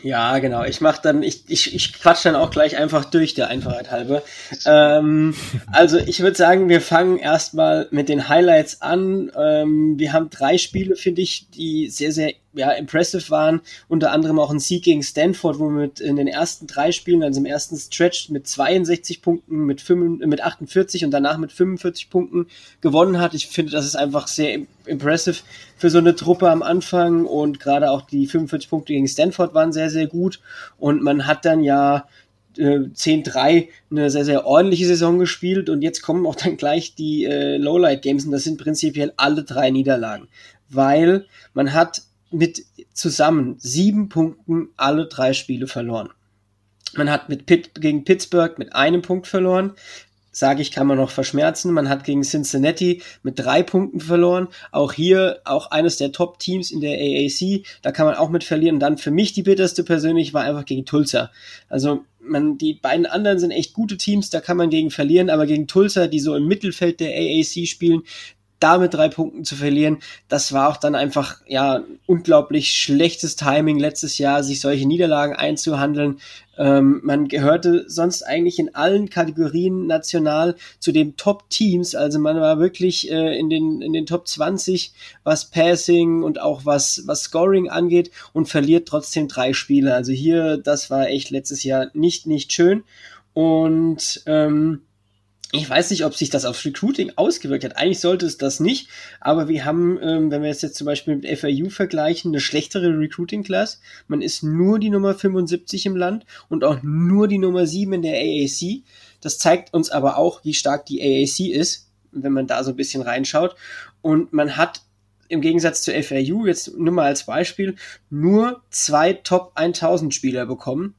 Speaker 3: Ja, genau. Ich mach dann, ich, ich, ich quatsch dann auch gleich einfach durch, der Einfachheit halber. Ähm, also ich würde sagen, wir fangen erstmal mit den Highlights an. Ähm, wir haben drei Spiele, finde ich, die sehr, sehr ja, impressive waren. Unter anderem auch ein Sieg gegen Stanford, wo wir mit in den ersten drei Spielen, also im ersten Stretch mit 62 Punkten, mit, 5, mit 48 und danach mit 45 Punkten gewonnen hat. Ich finde, das ist einfach sehr impressive für so eine Truppe am Anfang. Und gerade auch die 45 Punkte gegen Stanford waren sehr, sehr gut. Und man hat dann ja 10-3 äh, eine sehr, sehr ordentliche Saison gespielt. Und jetzt kommen auch dann gleich die äh, Lowlight Games und das sind prinzipiell alle drei Niederlagen, weil man hat mit zusammen sieben Punkten alle drei Spiele verloren. Man hat mit Pitt gegen Pittsburgh mit einem Punkt verloren. Sage ich, kann man noch verschmerzen. Man hat gegen Cincinnati mit drei Punkten verloren. Auch hier, auch eines der Top-Teams in der AAC. Da kann man auch mit verlieren. Und dann für mich die bitterste persönlich war einfach gegen Tulsa. Also man, die beiden anderen sind echt gute Teams, da kann man gegen verlieren, aber gegen Tulsa, die so im Mittelfeld der AAC spielen, da mit drei Punkten zu verlieren, das war auch dann einfach, ja, unglaublich schlechtes Timing letztes Jahr, sich solche Niederlagen einzuhandeln. Ähm, man gehörte sonst eigentlich in allen Kategorien national zu den Top-Teams, also man war wirklich äh, in, den, in den Top 20, was Passing und auch was, was Scoring angeht und verliert trotzdem drei Spiele. Also hier, das war echt letztes Jahr nicht, nicht schön. Und ähm, ich weiß nicht, ob sich das aufs Recruiting ausgewirkt hat. Eigentlich sollte es das nicht, aber wir haben, ähm, wenn wir es jetzt zum Beispiel mit FAU vergleichen, eine schlechtere Recruiting-Class. Man ist nur die Nummer 75 im Land und auch nur die Nummer 7 in der AAC. Das zeigt uns aber auch, wie stark die AAC ist, wenn man da so ein bisschen reinschaut. Und man hat im Gegensatz zu FAU, jetzt nur mal als Beispiel, nur zwei Top 1000 Spieler bekommen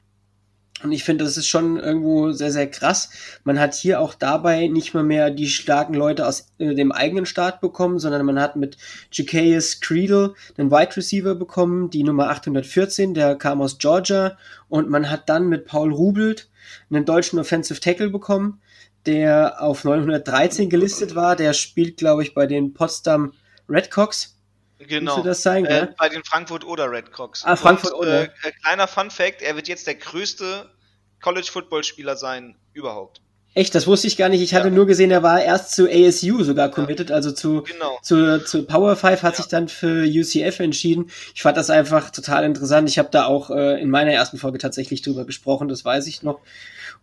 Speaker 3: und ich finde, das ist schon irgendwo sehr, sehr krass. Man hat hier auch dabei nicht mal mehr die starken Leute aus äh, dem eigenen Staat bekommen, sondern man hat mit Zacchaeus Creedle einen Wide Receiver bekommen, die Nummer 814, der kam aus Georgia. Und man hat dann mit Paul Rubelt einen deutschen Offensive Tackle bekommen, der auf 913 gelistet war. Der spielt, glaube ich, bei den Potsdam Redcocks.
Speaker 2: Genau. das sein, äh, bei den Frankfurt oder Red Cox.
Speaker 3: Ah, Frankfurt Und, oder.
Speaker 2: Äh, kleiner Fun Fact: Er wird jetzt der größte College Football Spieler sein überhaupt.
Speaker 3: Echt, das wusste ich gar nicht. Ich hatte nur gesehen, er war erst zu ASU sogar committed, ja. also zu, genau. zu, zu Power 5, hat ja. sich dann für UCF entschieden. Ich fand das einfach total interessant. Ich habe da auch äh, in meiner ersten Folge tatsächlich drüber gesprochen, das weiß ich noch.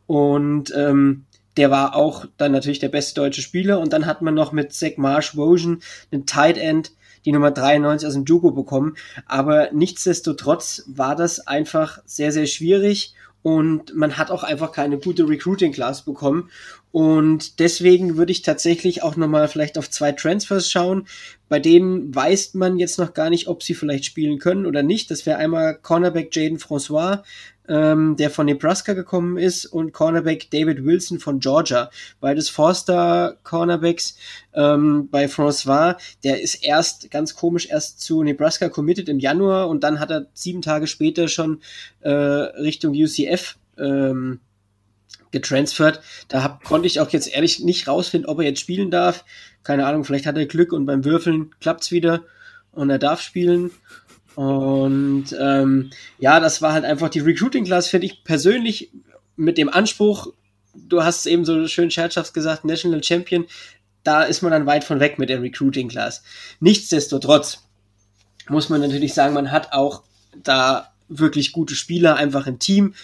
Speaker 3: Und ähm, der war auch dann natürlich der beste deutsche Spieler. Und dann hat man noch mit Zach Marsh Wojan einen Tight End, die Nummer 93 aus dem Jugo bekommen. Aber nichtsdestotrotz war das einfach sehr, sehr schwierig und man hat auch einfach keine gute Recruiting Class bekommen. Und deswegen würde ich tatsächlich auch nochmal vielleicht auf zwei Transfers schauen. Bei denen weiß man jetzt noch gar nicht, ob sie vielleicht spielen können oder nicht. Das wäre einmal Cornerback Jaden François, ähm, der von Nebraska gekommen ist, und Cornerback David Wilson von Georgia. Beides Forster Cornerbacks. Ähm, bei François, der ist erst ganz komisch erst zu Nebraska committed im Januar und dann hat er sieben Tage später schon äh, Richtung UCF ähm, getransfert. Da hab, konnte ich auch jetzt ehrlich nicht rausfinden, ob er jetzt spielen darf. Keine Ahnung, vielleicht hat er Glück und beim Würfeln klappt's wieder und er darf spielen. Und ähm, ja, das war halt einfach die Recruiting Class, finde ich persönlich mit dem Anspruch, du hast eben so schön scherzhaft gesagt, National Champion, da ist man dann weit von weg mit der Recruiting Class. Nichtsdestotrotz muss man natürlich sagen, man hat auch da wirklich gute Spieler einfach im Team.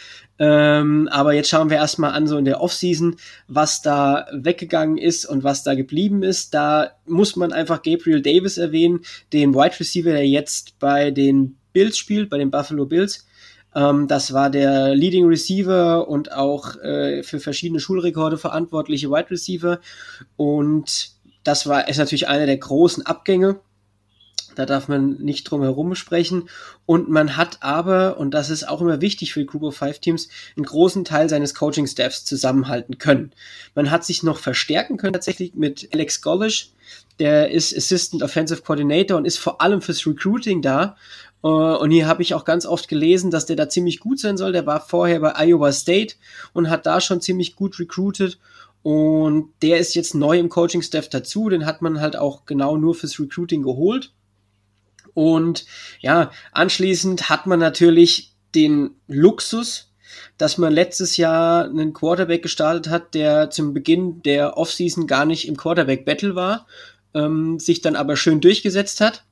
Speaker 3: Ähm, aber jetzt schauen wir erstmal an, so in der Offseason, was da weggegangen ist und was da geblieben ist. Da muss man einfach Gabriel Davis erwähnen, den Wide Receiver, der jetzt bei den Bills spielt, bei den Buffalo Bills. Ähm, das war der Leading Receiver und auch äh, für verschiedene Schulrekorde verantwortliche Wide Receiver. Und das war ist natürlich einer der großen Abgänge da darf man nicht drum herum sprechen. Und man hat aber, und das ist auch immer wichtig für die Group of Five Teams, einen großen Teil seines Coaching-Staffs zusammenhalten können. Man hat sich noch verstärken können tatsächlich mit Alex Gollish. Der ist Assistant Offensive Coordinator und ist vor allem fürs Recruiting da. Äh, und hier habe ich auch ganz oft gelesen, dass der da ziemlich gut sein soll. Der war vorher bei Iowa State und hat da schon ziemlich gut recruited. Und der ist jetzt neu im Coaching-Staff dazu. Den hat man halt auch genau nur fürs Recruiting geholt. Und ja, anschließend hat man natürlich den Luxus, dass man letztes Jahr einen Quarterback gestartet hat, der zum Beginn der Offseason gar nicht im Quarterback-Battle war, ähm, sich dann aber schön durchgesetzt hat.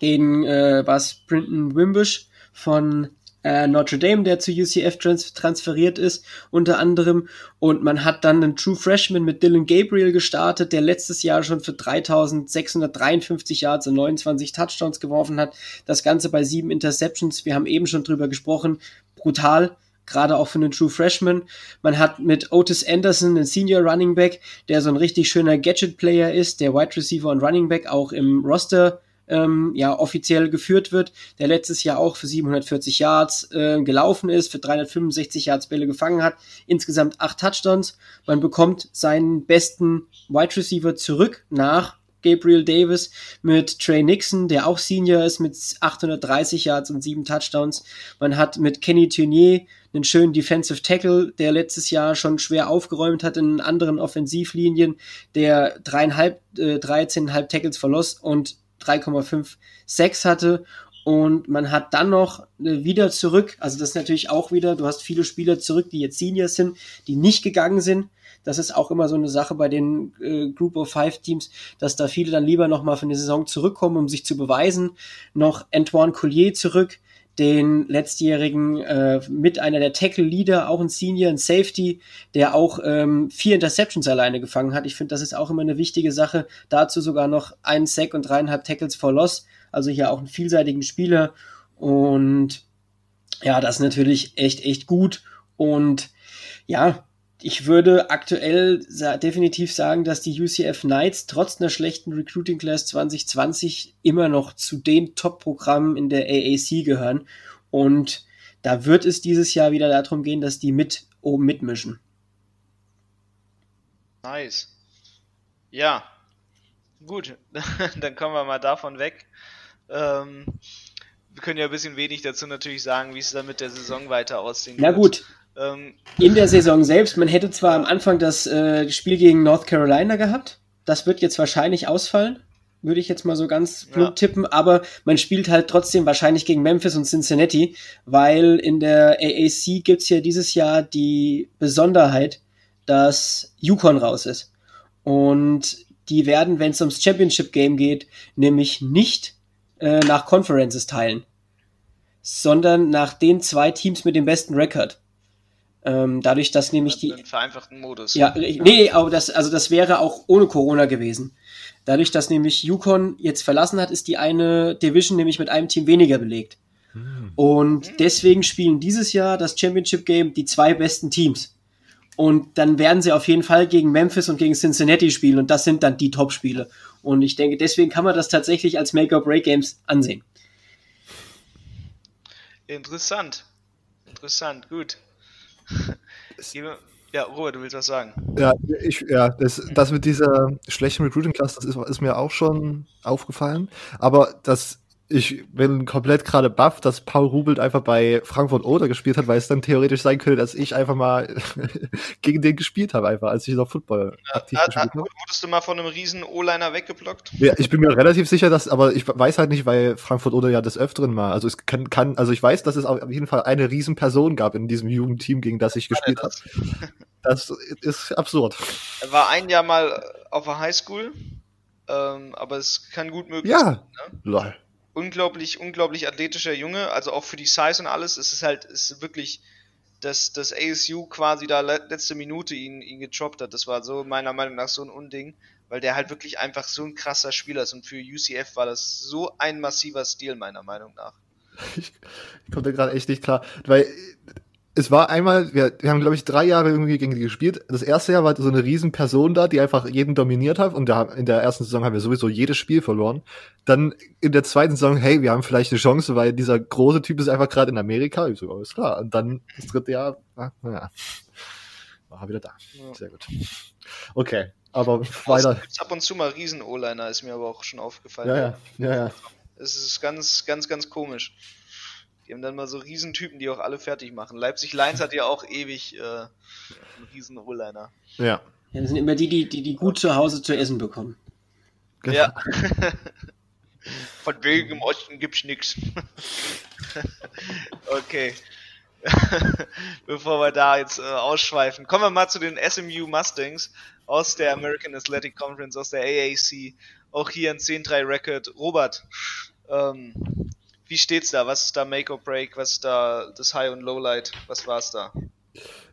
Speaker 3: Gegen äh, was Brinton Wimbush von äh, Notre Dame, der zu UCF trans transferiert ist, unter anderem. Und man hat dann einen True Freshman mit Dylan Gabriel gestartet, der letztes Jahr schon für 3653 Yards und 29 Touchdowns geworfen hat. Das Ganze bei sieben Interceptions. Wir haben eben schon drüber gesprochen. Brutal gerade auch für einen True Freshman. Man hat mit Otis Anderson einen Senior Running Back, der so ein richtig schöner Gadget-Player ist, der Wide Receiver und Running Back auch im Roster ähm, ja offiziell geführt wird, der letztes Jahr auch für 740 Yards äh, gelaufen ist, für 365 Yards Bälle gefangen hat, insgesamt acht Touchdowns. Man bekommt seinen besten Wide Receiver zurück nach Gabriel Davis mit Trey Nixon, der auch Senior ist mit 830 Yards und sieben Touchdowns. Man hat mit Kenny Tunier einen schönen Defensive Tackle, der letztes Jahr schon schwer aufgeräumt hat in anderen Offensivlinien, der dreieinhalb, äh, 13,5 Tackles verlost und 3,56 hatte und man hat dann noch äh, wieder zurück, also das ist natürlich auch wieder, du hast viele Spieler zurück, die jetzt Seniors sind, die nicht gegangen sind. Das ist auch immer so eine Sache bei den äh, Group of Five Teams, dass da viele dann lieber nochmal für eine Saison zurückkommen, um sich zu beweisen. Noch Antoine Collier zurück, den letztjährigen äh, mit einer der Tackle-Leader, auch ein Senior, ein Safety, der auch ähm, vier Interceptions alleine gefangen hat. Ich finde, das ist auch immer eine wichtige Sache. Dazu sogar noch einen Sack und dreieinhalb Tackles for Loss. Also hier auch einen vielseitigen Spieler. Und ja, das ist natürlich echt, echt gut. Und ja, ich würde aktuell definitiv sagen, dass die UCF Knights trotz einer schlechten Recruiting Class 2020 immer noch zu den Top-Programmen in der AAC gehören. Und da wird es dieses Jahr wieder darum gehen, dass die mit oben mitmischen.
Speaker 2: Nice. Ja. Gut, dann kommen wir mal davon weg. Ähm, wir können ja ein bisschen wenig dazu natürlich sagen, wie es dann mit der Saison weiter aussehen
Speaker 3: Na gut, ähm, in der Saison selbst, man hätte zwar am Anfang das äh, Spiel gegen North Carolina gehabt, das wird jetzt wahrscheinlich ausfallen, würde ich jetzt mal so ganz plump ja. tippen, aber man spielt halt trotzdem wahrscheinlich gegen Memphis und Cincinnati, weil in der AAC gibt's ja dieses Jahr die Besonderheit, dass Yukon raus ist. Und die werden, wenn es ums Championship Game geht, nämlich nicht äh, nach Conferences teilen, sondern nach den zwei Teams mit dem besten Rekord. Ähm, dadurch, dass nämlich die.
Speaker 2: Im vereinfachten Modus.
Speaker 3: Ja, nee, aber das, also das wäre auch ohne Corona gewesen. Dadurch, dass nämlich Yukon jetzt verlassen hat, ist die eine Division nämlich mit einem Team weniger belegt. Hm. Und hm. deswegen spielen dieses Jahr das Championship Game die zwei besten Teams. Und dann werden sie auf jeden Fall gegen Memphis und gegen Cincinnati spielen und das sind dann die Top-Spiele. Und ich denke, deswegen kann man das tatsächlich als Make-or-Break-Games ansehen.
Speaker 2: Interessant. Interessant, gut. Ja, Robert, du willst was sagen?
Speaker 1: Ja, ich, ja das, das mit dieser schlechten Recruiting-Class, das ist, ist, mir auch schon aufgefallen. Aber das ich bin komplett gerade baff, dass Paul Rubelt einfach bei Frankfurt Oder gespielt hat, weil es dann theoretisch sein könnte, dass ich einfach mal gegen den gespielt habe, einfach, als ich noch Football
Speaker 2: ja, aktiv hat, gespielt habe. Wurdest du mal von einem riesen O-Liner weggeblockt?
Speaker 1: Ja, ich bin mir relativ sicher, dass, aber ich weiß halt nicht, weil Frankfurt Oder ja des Öfteren mal, also es kann, kann, also ich weiß, dass es auf jeden Fall eine riesen Person gab in diesem Jugendteam, gegen das ich gespielt habe. Das ist absurd.
Speaker 2: Er war ein Jahr mal auf der Highschool, ähm, aber es kann gut möglich
Speaker 1: ja. sein. Ne? Lol
Speaker 2: unglaublich, unglaublich athletischer Junge, also auch für die Size und alles. Es ist halt, es ist wirklich, dass das ASU quasi da letzte Minute ihn, ihn getroppt hat. Das war so meiner Meinung nach so ein Unding, weil der halt wirklich einfach so ein krasser Spieler ist und für UCF war das so ein massiver Stil meiner Meinung nach.
Speaker 1: Ich, ich konnte gerade echt nicht klar, weil es war einmal, wir, wir haben, glaube ich, drei Jahre irgendwie gegen die gespielt. Das erste Jahr war so eine riesen Person da, die einfach jeden dominiert hat. Und da, in der ersten Saison haben wir sowieso jedes Spiel verloren. Dann in der zweiten Saison, hey, wir haben vielleicht eine Chance, weil dieser große Typ ist einfach gerade in Amerika. Ich so, alles klar. Und dann das dritte Jahr, ah, naja, war wieder da. Ja. Sehr gut. Okay, aber weiter.
Speaker 2: Es ab und zu mal Riesen-O-Liner, ist mir aber auch schon aufgefallen.
Speaker 1: Ja, ja, ja, ja.
Speaker 2: Es ist ganz, ganz, ganz komisch. Die haben dann mal so Riesentypen, die auch alle fertig machen. Leipzig Lions hat ja auch ewig äh, einen riesen O-Liner.
Speaker 1: Ja.
Speaker 3: ja. Das sind immer die, die, die, die gut zu Hause zu essen bekommen.
Speaker 2: Genau. Ja. Von wegen im Osten gibt's nichts. okay. Bevor wir da jetzt äh, ausschweifen, kommen wir mal zu den SMU Mustangs aus der American Athletic Conference, aus der AAC. Auch hier ein 10-3 Record. Robert, ähm, wie steht's da? Was ist da Make or Break? Was ist da das High und Lowlight? Was war's da?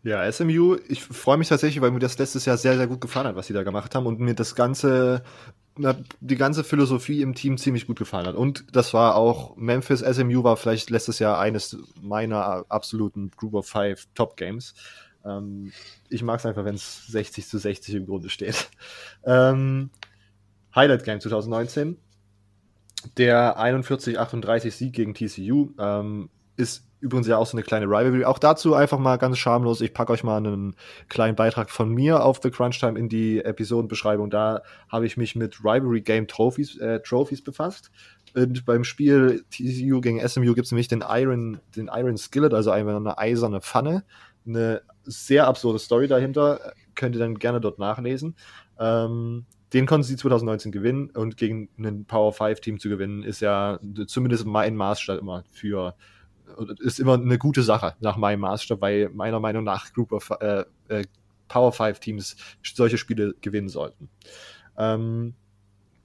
Speaker 1: Ja, SMU, ich freue mich tatsächlich, weil mir das letztes Jahr sehr, sehr gut gefallen hat, was sie da gemacht haben und mir das ganze, die ganze Philosophie im Team ziemlich gut gefallen hat. Und das war auch, Memphis SMU war vielleicht letztes Jahr eines meiner absoluten Group of Five Top Games. Ähm, ich mag es einfach, wenn es 60 zu 60 im Grunde steht. Ähm, Highlight Game 2019 der 41-38 Sieg gegen TCU ähm, ist übrigens ja auch so eine kleine Rivalry. Auch dazu einfach mal ganz schamlos. Ich packe euch mal einen kleinen Beitrag von mir auf The Crunch Time in die Episodenbeschreibung. Da habe ich mich mit Rivalry Game Trophies, äh, Trophies befasst. Und beim Spiel TCU gegen SMU gibt es nämlich den Iron, den Iron Skillet, also eine eiserne Pfanne. Eine sehr absurde Story dahinter. Könnt ihr dann gerne dort nachlesen. Ähm, den konnten sie 2019 gewinnen und gegen ein Power 5 Team zu gewinnen, ist ja zumindest mein Maßstab immer für, ist immer eine gute Sache nach meinem Maßstab, weil meiner Meinung nach Group of äh, äh, Power 5 Teams solche Spiele gewinnen sollten. Ähm,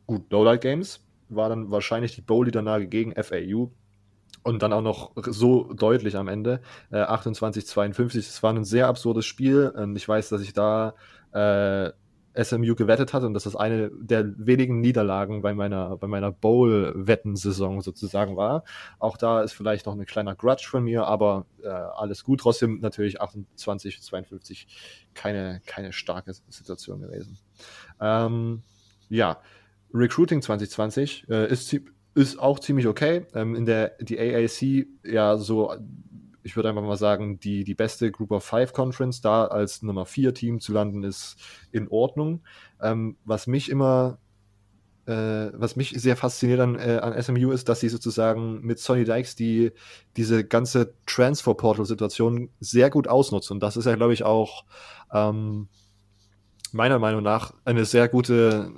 Speaker 1: gut, Lowlight Games war dann wahrscheinlich die Bowl-Niederlage gegen FAU und dann auch noch so deutlich am Ende, äh, 28-52. Es war ein sehr absurdes Spiel und ich weiß, dass ich da äh, SMU gewettet hat und das ist eine der wenigen Niederlagen bei meiner, bei meiner Bowl-Wettensaison sozusagen war. Auch da ist vielleicht noch ein kleiner Grudge von mir, aber äh, alles gut. Trotzdem natürlich 28, 52 keine, keine starke Situation gewesen. Ähm, ja, Recruiting 2020 äh, ist, ist auch ziemlich okay. Ähm, in der die AAC ja so ich würde einfach mal sagen, die, die beste Group of Five Conference da als Nummer vier Team zu landen, ist in Ordnung. Ähm, was mich immer, äh, was mich sehr fasziniert an, äh, an SMU ist, dass sie sozusagen mit Sonny Dykes die, diese ganze Transfer Portal Situation sehr gut ausnutzen. Und das ist ja, glaube ich, auch ähm, meiner Meinung nach eine sehr gute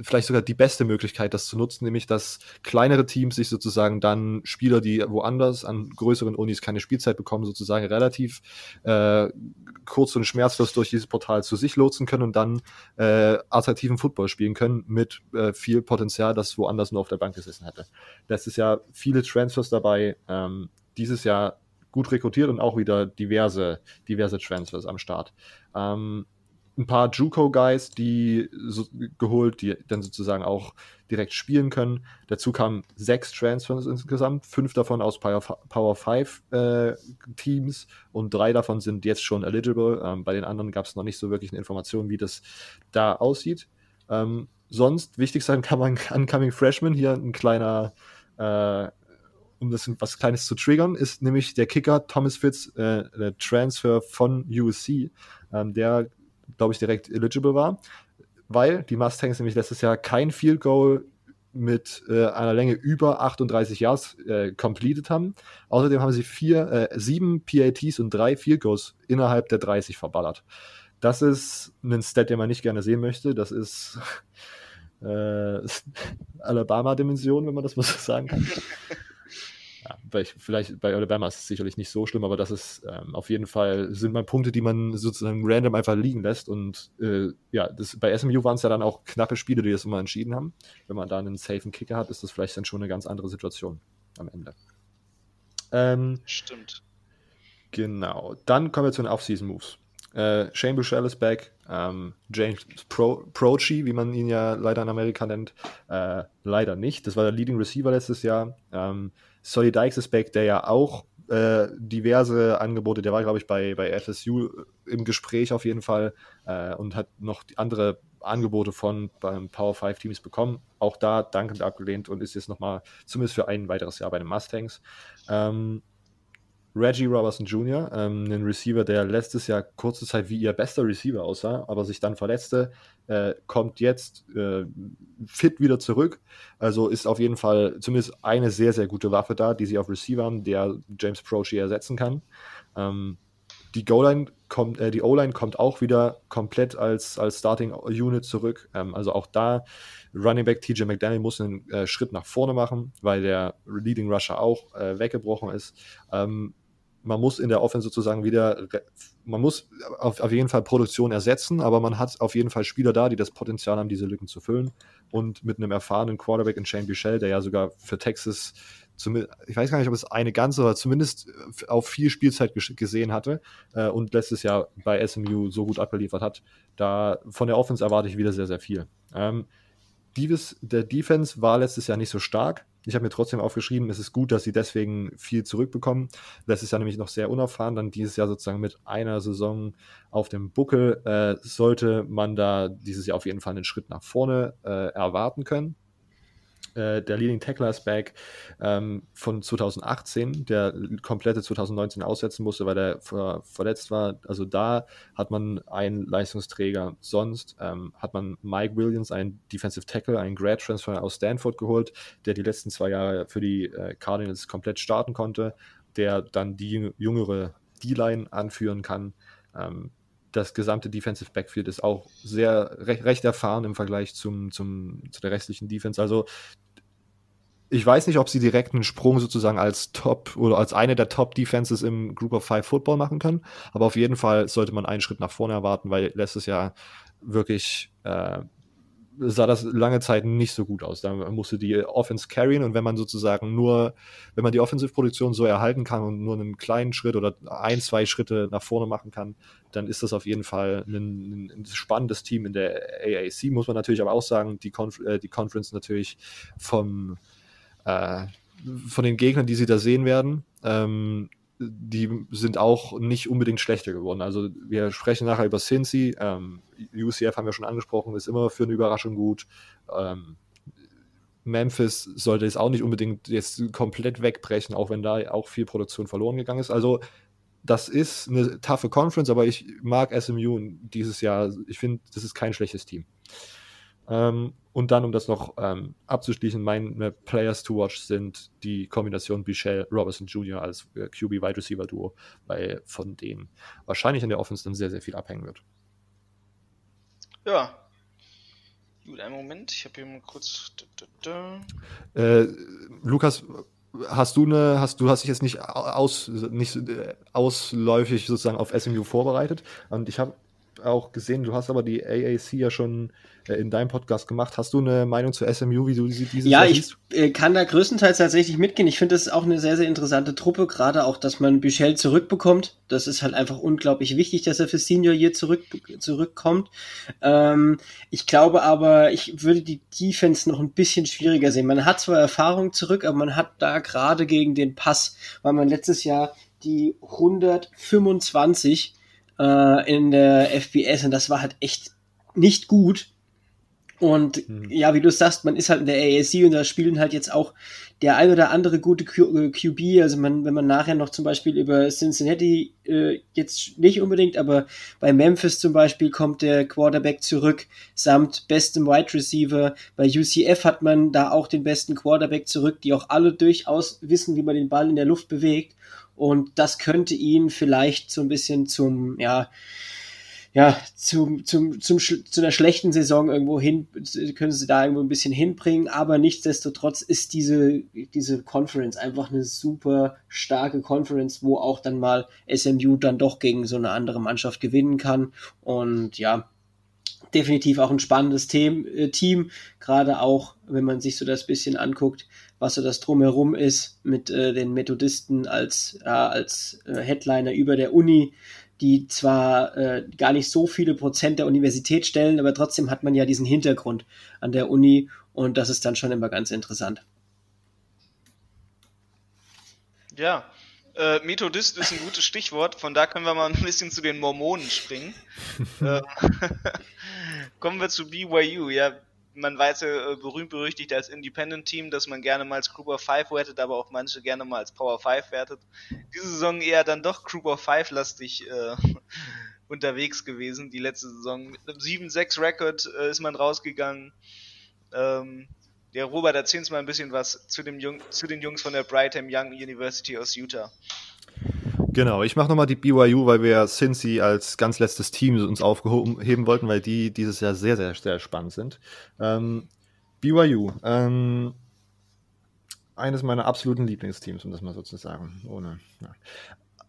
Speaker 1: vielleicht sogar die beste Möglichkeit, das zu nutzen, nämlich dass kleinere Teams sich sozusagen dann Spieler, die woanders an größeren Unis keine Spielzeit bekommen, sozusagen relativ äh, kurz und schmerzlos durch dieses Portal zu sich lotsen können und dann äh, attraktiven Football spielen können mit äh, viel Potenzial, das woanders nur auf der Bank gesessen hätte. Letztes Jahr viele Transfers dabei, ähm, dieses Jahr gut rekrutiert und auch wieder diverse, diverse Transfers am Start. Ähm, ein paar Juco-Guys, die so, geholt, die dann sozusagen auch direkt spielen können. Dazu kamen sechs Transfers insgesamt, fünf davon aus Power 5 äh, Teams und drei davon sind jetzt schon eligible. Ähm, bei den anderen gab es noch nicht so wirklich eine Information, wie das da aussieht. Ähm, sonst, wichtig sein kann man Uncoming Freshman, hier ein kleiner, äh, um das was Kleines zu triggern, ist nämlich der Kicker Thomas Fitz, äh, der Transfer von USC. Ähm, der glaube ich, direkt eligible war, weil die Mustangs nämlich letztes Jahr kein Field Goal mit äh, einer Länge über 38 Yards äh, completed haben. Außerdem haben sie vier, äh, sieben PATs und drei Field Goals innerhalb der 30 verballert. Das ist ein Stat, den man nicht gerne sehen möchte. Das ist äh, Alabama-Dimension, wenn man das mal so sagen kann. ja, vielleicht bei Alabama ist es sicherlich nicht so schlimm, aber das ist ähm, auf jeden Fall, sind mal Punkte, die man sozusagen random einfach liegen lässt. Und äh, ja, das, bei SMU waren es ja dann auch knappe Spiele, die das immer entschieden haben. Wenn man da einen safen Kicker hat, ist das vielleicht dann schon eine ganz andere Situation am Ende.
Speaker 2: Ähm, Stimmt.
Speaker 1: Genau. Dann kommen wir zu den Off-Season-Moves. Äh, Shane Bouchel ist back. Ähm, James Pro Prochi, wie man ihn ja leider in Amerika nennt, äh, leider nicht. Das war der Leading Receiver letztes Jahr. Ähm, Solly Dykes ist back, der ja auch äh, diverse Angebote, der war, glaube ich, bei, bei FSU im Gespräch auf jeden Fall äh, und hat noch andere Angebote von beim Power 5 Teams bekommen. Auch da dankend abgelehnt und ist jetzt nochmal zumindest für ein weiteres Jahr bei den Mustangs. Ähm, Reggie Robertson Jr., ähm, ein Receiver, der letztes Jahr kurze Zeit wie ihr bester Receiver aussah, aber sich dann verletzte, äh, kommt jetzt äh, fit wieder zurück. Also ist auf jeden Fall zumindest eine sehr, sehr gute Waffe da, die sie auf Receiver haben, der James Prochi ersetzen kann. Ähm, die Goal-Line kommt, äh, O-Line kommt auch wieder komplett als, als Starting Unit zurück. Ähm, also auch da Running Back TJ McDaniel muss einen äh, Schritt nach vorne machen, weil der Leading Rusher auch äh, weggebrochen ist. Ähm, man muss in der Offense sozusagen wieder, man muss auf, auf, jeden Fall Produktion ersetzen, aber man hat auf jeden Fall Spieler da, die das Potenzial haben, diese Lücken zu füllen. Und mit einem erfahrenen Quarterback in Shane Bichelle, der ja sogar für Texas, ich weiß gar nicht, ob es eine ganze, aber zumindest auf viel Spielzeit gesehen hatte äh, und letztes Jahr bei SMU so gut abgeliefert hat, da von der Offense erwarte ich wieder sehr, sehr viel. Ähm, Divis, der Defense war letztes Jahr nicht so stark. Ich habe mir trotzdem aufgeschrieben, es ist gut, dass sie deswegen viel zurückbekommen. Letztes Jahr nämlich noch sehr unerfahren, dann dieses Jahr sozusagen mit einer Saison auf dem Buckel äh, sollte man da dieses Jahr auf jeden Fall einen Schritt nach vorne äh, erwarten können. Äh, der Leading Tackler ist back ähm, von 2018, der komplette 2019 aussetzen musste, weil er ver verletzt war. Also da hat man einen Leistungsträger. Sonst ähm, hat man Mike Williams, einen Defensive Tackle, einen Grad Transfer aus Stanford geholt, der die letzten zwei Jahre für die äh, Cardinals komplett starten konnte, der dann die jüngere D-Line anführen kann. Ähm, das gesamte Defensive Backfield ist auch sehr recht, recht erfahren im Vergleich zum, zum, zu der restlichen Defense. Also ich weiß nicht, ob sie direkt einen Sprung sozusagen als Top oder als eine der Top Defenses im Group of Five Football machen können. Aber auf jeden Fall sollte man einen Schritt nach vorne erwarten, weil letztes Jahr wirklich äh, sah das lange Zeit nicht so gut aus. Da musste die Offense carryen und wenn man sozusagen nur, wenn man die Offensive-Produktion so erhalten kann und nur einen kleinen Schritt oder ein, zwei Schritte nach vorne machen kann, dann ist das auf jeden Fall ein, ein spannendes Team in der AAC, muss man natürlich aber auch sagen, die, Conf äh, die Conference natürlich vom äh, von den Gegnern, die sie da sehen werden, ähm, die sind auch nicht unbedingt schlechter geworden. Also wir sprechen nachher über Cincy. Ähm, UCF haben wir schon angesprochen, ist immer für eine Überraschung gut. Ähm, Memphis sollte es auch nicht unbedingt jetzt komplett wegbrechen, auch wenn da auch viel Produktion verloren gegangen ist. Also das ist eine taffe Conference, aber ich mag SMU dieses Jahr. Ich finde, das ist kein schlechtes Team. Ähm, und dann, um das noch ähm, abzuschließen, meine Players to watch sind die Kombination Bichelle Robertson Jr. als äh, QB Wide Receiver Duo, weil von denen wahrscheinlich in der Offense dann sehr, sehr viel abhängen wird.
Speaker 2: Ja. Gut, einen Moment, ich habe hier mal kurz.
Speaker 1: Äh, Lukas, hast du eine, hast du hast dich jetzt nicht aus, nicht äh, ausläufig sozusagen auf SMU vorbereitet und ich habe auch gesehen, du hast aber die AAC ja schon äh, in deinem Podcast gemacht. Hast du eine Meinung zu SMU, wie du dieses
Speaker 3: Ja, ich äh, kann da größtenteils tatsächlich mitgehen. Ich finde das auch eine sehr, sehr interessante Truppe, gerade auch, dass man Büchel zurückbekommt. Das ist halt einfach unglaublich wichtig, dass er für Senior hier zurück, zurückkommt. Ähm, ich glaube aber, ich würde die Defense noch ein bisschen schwieriger sehen. Man hat zwar Erfahrung zurück, aber man hat da gerade gegen den Pass, weil man letztes Jahr die 125 äh, in der FBS und das war halt echt nicht gut. Und mhm. ja, wie du sagst, man ist halt in der AAC und da spielen halt jetzt auch der ein oder andere gute Q QB. Also man, wenn man nachher noch zum Beispiel über Cincinnati äh, jetzt nicht unbedingt, aber bei Memphis zum Beispiel kommt der Quarterback zurück samt bestem Wide Receiver. Bei UCF hat man da auch den besten Quarterback zurück, die auch alle durchaus wissen, wie man den Ball in der Luft bewegt. Und das könnte ihn vielleicht so ein bisschen zum, ja, ja, zum, zum, zum, zu einer schlechten Saison irgendwo hin, können sie da irgendwo ein bisschen hinbringen, aber nichtsdestotrotz ist diese, diese Conference einfach eine super starke Conference, wo auch dann mal SMU dann doch gegen so eine andere Mannschaft gewinnen kann. Und ja, definitiv auch ein spannendes Team, äh, Team. Gerade auch, wenn man sich so das bisschen anguckt, was so das drumherum ist mit äh, den Methodisten als, äh, als äh, Headliner über der Uni, die zwar äh, gar nicht so viele Prozent der Universität stellen, aber trotzdem hat man ja diesen Hintergrund an der Uni und das ist dann schon immer ganz interessant.
Speaker 2: Ja, äh, Methodist ist ein gutes Stichwort, von da können wir mal ein bisschen zu den Mormonen springen. äh, kommen wir zu BYU. Ja, man weiß ja äh, berühmt berüchtigt als Independent Team, dass man gerne mal als Group of Five wertet, aber auch manche gerne mal als Power Five wertet. Diese Saison eher dann doch Group of Five lastig äh, unterwegs gewesen. Die letzte Saison mit einem 7-6 Record äh, ist man rausgegangen. Ähm, der Robert erzählt uns mal ein bisschen was zu, Jung, zu den Jungs von der Brigham Young University aus Utah.
Speaker 1: Genau, ich mache nochmal die BYU, weil wir Cincy als ganz letztes Team uns aufheben wollten, weil die dieses Jahr sehr, sehr, sehr spannend sind. Ähm, BYU, ähm, eines meiner absoluten Lieblingsteams, um das mal so zu sagen. Ohne, ja.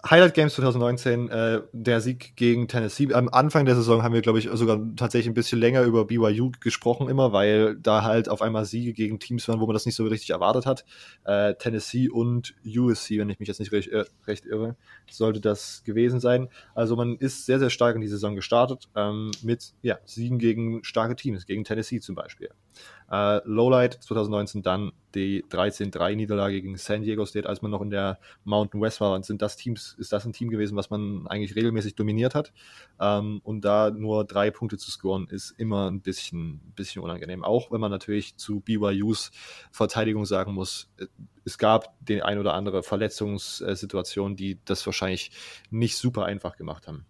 Speaker 1: Highlight Games 2019, äh, der Sieg gegen Tennessee. Am Anfang der Saison haben wir, glaube ich, sogar tatsächlich ein bisschen länger über BYU gesprochen, immer, weil da halt auf einmal Siege gegen Teams waren, wo man das nicht so richtig erwartet hat. Äh, Tennessee und USC, wenn ich mich jetzt nicht recht, äh, recht, irre, sollte das gewesen sein. Also man ist sehr, sehr stark in die Saison gestartet ähm, mit ja, Siegen gegen starke Teams, gegen Tennessee zum Beispiel. Äh, Lowlight 2019 dann die 13-3-Niederlage gegen San Diego State, als man noch in der Mountain West war. Und sind das Teams, ist das ein Team gewesen, was man eigentlich regelmäßig dominiert hat? Ähm, und da nur drei Punkte zu scoren, ist immer ein bisschen, bisschen unangenehm. Auch wenn man natürlich zu BYUs Verteidigung sagen muss, äh, es gab den ein oder andere Verletzungssituation, die das wahrscheinlich nicht super einfach gemacht haben.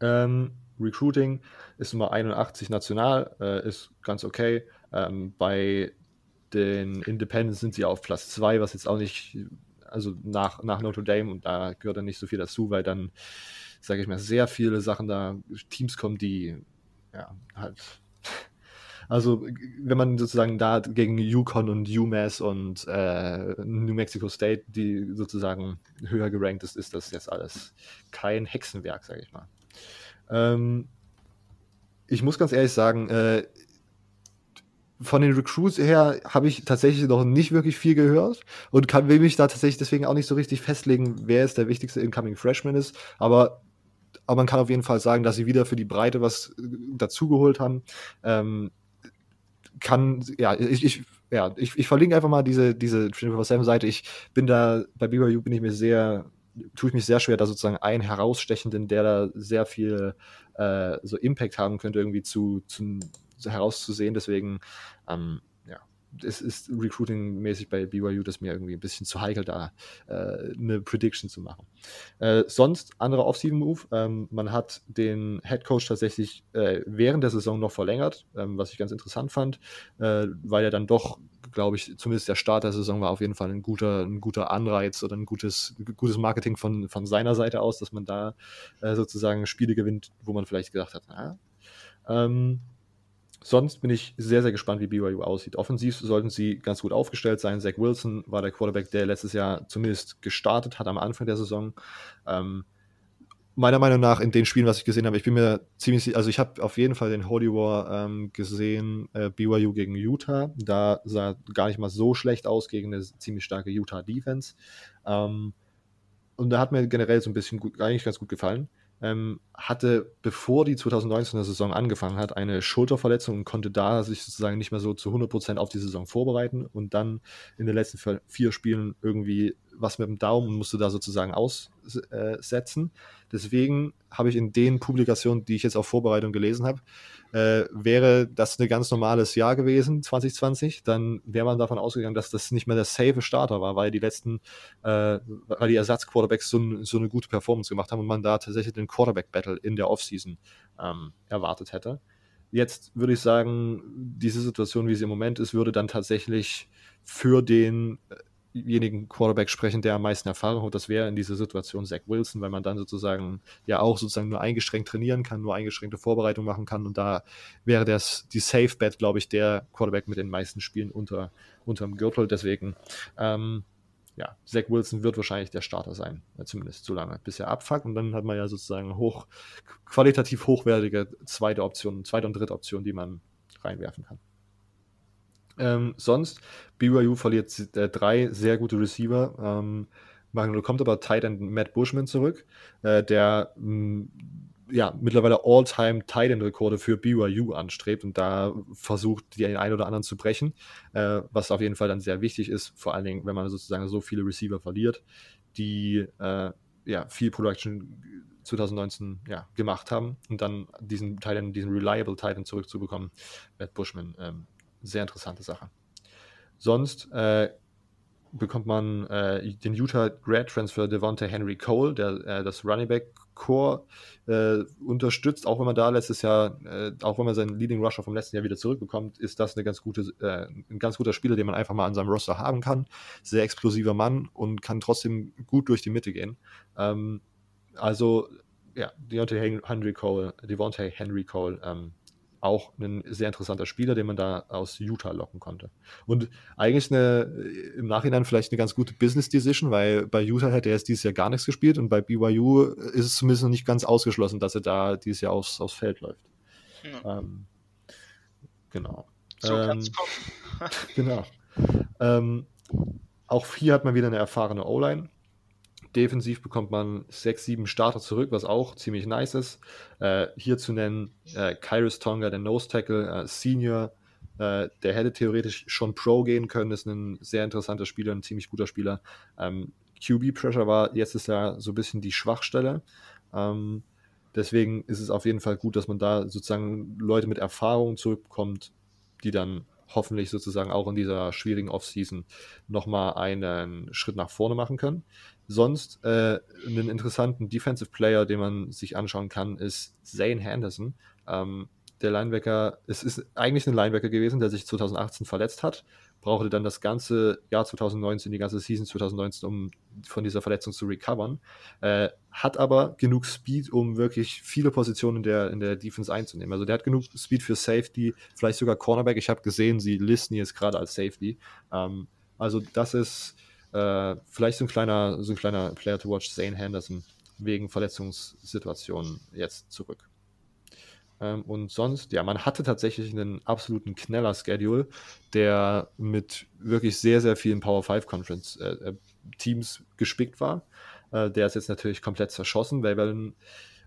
Speaker 1: Ähm, Recruiting ist Nummer 81 national, äh, ist ganz okay. Ähm, bei den Independents sind sie auf Platz 2, was jetzt auch nicht, also nach, nach Notre Dame und da gehört dann nicht so viel dazu, weil dann, sage ich mal, sehr viele Sachen da, Teams kommen, die ja, halt also wenn man sozusagen da gegen Yukon und UMass und äh, New Mexico State, die sozusagen höher gerankt ist, ist das jetzt alles kein Hexenwerk, sage ich mal. Ähm, ich muss ganz ehrlich sagen, äh, von den Recruits her habe ich tatsächlich noch nicht wirklich viel gehört und kann will mich da tatsächlich deswegen auch nicht so richtig festlegen, wer jetzt der wichtigste Incoming Freshman ist. Aber, aber man kann auf jeden Fall sagen, dass sie wieder für die Breite was äh, dazugeholt haben. Ähm, kann, ja, ich, ich, ja, ich, ich verlinke einfach mal diese, diese 24-7-Seite. Ich bin da, bei BYU bin ich mir sehr tue ich mich sehr schwer, da sozusagen einen herausstechenden, der da sehr viel äh, so Impact haben könnte, irgendwie zu, zu herauszusehen. Deswegen, ähm, ja, es ist Recruiting-mäßig bei BYU das mir irgendwie ein bisschen zu heikel, da äh, eine Prediction zu machen. Äh, sonst, anderer Off-Season-Move, ähm, man hat den Head Coach tatsächlich äh, während der Saison noch verlängert, ähm, was ich ganz interessant fand, äh, weil er dann doch glaube ich, zumindest der Start der Saison war auf jeden Fall ein guter, ein guter Anreiz oder ein gutes, gutes Marketing von, von seiner Seite aus, dass man da äh, sozusagen Spiele gewinnt, wo man vielleicht gedacht hat, na, ähm, sonst bin ich sehr, sehr gespannt, wie BYU aussieht. Offensiv sollten sie ganz gut aufgestellt sein. Zach Wilson war der Quarterback, der letztes Jahr zumindest gestartet hat am Anfang der Saison. Ähm, meiner Meinung nach in den Spielen, was ich gesehen habe, ich bin mir ziemlich, also ich habe auf jeden Fall den Holy War ähm, gesehen, äh, BYU gegen Utah. Da sah gar nicht mal so schlecht aus gegen eine ziemlich starke Utah Defense. Ähm, und da hat mir generell so ein bisschen gut, eigentlich ganz gut gefallen. Ähm, hatte, bevor die 2019er Saison angefangen hat, eine Schulterverletzung und konnte da sich sozusagen nicht mehr so zu 100% auf die Saison vorbereiten und dann in den letzten vier Spielen irgendwie was mit dem Daumen und musste da sozusagen aussetzen. Deswegen habe ich in den Publikationen, die ich jetzt auf Vorbereitung gelesen habe, äh, wäre das ein ganz normales Jahr gewesen, 2020, dann wäre man davon ausgegangen, dass das nicht mehr der safe Starter war, weil die letzten, äh, weil die Ersatzquarterbacks so, so eine gute Performance gemacht haben und man da tatsächlich den Quarterback-Battle in der Offseason ähm, erwartet hätte. Jetzt würde ich sagen, diese Situation, wie sie im Moment ist, würde dann tatsächlich für den äh, denjenigen Quarterback sprechen, der am meisten Erfahrung hat. Das wäre in dieser Situation Zach Wilson, weil man dann sozusagen ja auch sozusagen nur eingeschränkt trainieren kann, nur eingeschränkte Vorbereitung machen kann. Und da wäre das die Safe Bet, glaube ich, der Quarterback mit den meisten Spielen unter unterm Gürtel. Deswegen ähm, ja, Zach Wilson wird wahrscheinlich der Starter sein, zumindest so lange, bis er abfuckt. Und dann hat man ja sozusagen hoch, qualitativ hochwertige zweite Option, zweite und dritte Option, die man reinwerfen kann. Ähm, sonst, BYU verliert äh, drei sehr gute Receiver. Ähm, kommt aber Tight End Matt Bushman zurück, äh, der mh, ja, mittlerweile All-Time Tight End Rekorde für BYU anstrebt und da versucht, die einen oder anderen zu brechen, äh, was auf jeden Fall dann sehr wichtig ist, vor allen Dingen, wenn man sozusagen so viele Receiver verliert, die äh, ja, viel Production 2019 ja, gemacht haben und dann diesen Titan, diesen Reliable Titan zurückzubekommen, Matt Bushman, ähm, sehr interessante Sache. Sonst äh, bekommt man äh, den Utah Grad Transfer Devonta Henry Cole, der äh, das Running Back Core äh, unterstützt, auch wenn man da letztes Jahr, äh, auch wenn man seinen Leading Rusher vom letzten Jahr wieder zurückbekommt, ist das eine ganz gute, äh, ein ganz guter Spieler, den man einfach mal an seinem Roster haben kann. Sehr explosiver Mann und kann trotzdem gut durch die Mitte gehen. Ähm, also ja, Deontay Henry Cole, Devontae Henry Cole, ähm, auch ein sehr interessanter Spieler, den man da aus Utah locken konnte. Und eigentlich eine, im Nachhinein vielleicht eine ganz gute Business Decision, weil bei Utah hätte er jetzt dieses Jahr gar nichts gespielt und bei BYU ist es zumindest noch nicht ganz ausgeschlossen, dass er da dieses Jahr aufs, aufs Feld läuft. Ja. Ähm, genau. So ähm, kommen. genau. Ähm, auch hier hat man wieder eine erfahrene O-Line. Defensiv bekommt man sechs, sieben Starter zurück, was auch ziemlich nice ist. Äh, hier zu nennen äh, Kairos Tonga, der Nose Tackle, äh, Senior, äh, der hätte theoretisch schon Pro gehen können, ist ein sehr interessanter Spieler, ein ziemlich guter Spieler. Ähm, QB-Pressure war jetzt ist ja so ein bisschen die Schwachstelle. Ähm, deswegen ist es auf jeden Fall gut, dass man da sozusagen Leute mit Erfahrung zurückbekommt, die dann hoffentlich sozusagen auch in dieser schwierigen Offseason nochmal einen Schritt nach vorne machen können. Sonst äh, einen interessanten Defensive Player, den man sich anschauen kann, ist Zane Henderson. Ähm, der Linebacker, es ist eigentlich ein Linebacker gewesen, der sich 2018 verletzt hat, brauchte dann das ganze Jahr 2019, die ganze Season 2019, um von dieser Verletzung zu recovern. Äh, hat aber genug Speed, um wirklich viele Positionen in der, in der Defense einzunehmen. Also der hat genug Speed für Safety, vielleicht sogar Cornerback. Ich habe gesehen, sie listen jetzt gerade als Safety. Ähm, also das ist äh, vielleicht so ein kleiner, so ein kleiner Player to watch, Zane Henderson, wegen Verletzungssituationen jetzt zurück. Ähm, und sonst, ja, man hatte tatsächlich einen absoluten Kneller-Schedule, der mit wirklich sehr, sehr vielen Power 5 Conference äh, äh, Teams gespickt war. Äh, der ist jetzt natürlich komplett zerschossen, weil,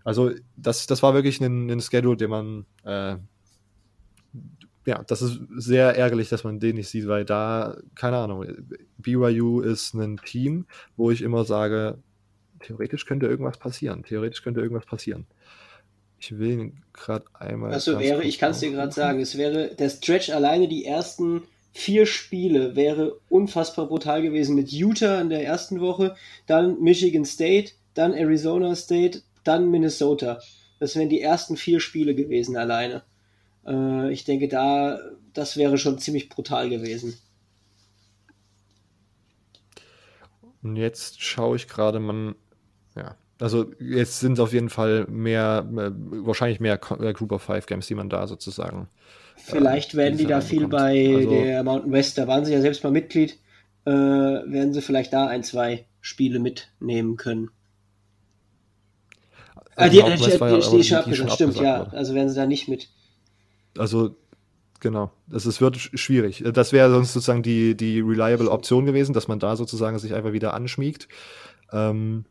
Speaker 1: also das, das war wirklich ein, ein Schedule, den man äh, ja, das ist sehr ärgerlich, dass man den nicht sieht, weil da, keine Ahnung, BYU ist ein Team, wo ich immer sage, theoretisch könnte irgendwas passieren. Theoretisch könnte irgendwas passieren. Ich will ihn gerade einmal.
Speaker 3: Also wäre, ich kann es dir gerade sagen, es wäre der Stretch alleine die ersten vier Spiele wäre unfassbar brutal gewesen mit Utah in der ersten Woche, dann Michigan State, dann Arizona State, dann Minnesota. Das wären die ersten vier Spiele gewesen alleine. Äh, ich denke, da, das wäre schon ziemlich brutal gewesen.
Speaker 1: Und jetzt schaue ich gerade, man, ja, Also jetzt sind auf jeden Fall mehr, mehr wahrscheinlich mehr äh, Group of Five Games, die man da sozusagen.
Speaker 3: Vielleicht äh, werden die da viel bei also, der Mountain West, da waren sie ja selbst mal Mitglied, äh, werden sie vielleicht da ein, zwei Spiele mitnehmen können. Ah, die, die, die, die, die, die stimmt, ja. Wurde. Also werden sie da nicht mit.
Speaker 1: Also Genau. Das ist, wird schwierig. Das wäre sonst sozusagen die, die reliable Option gewesen, dass man da sozusagen sich einfach wieder anschmiegt. Ähm,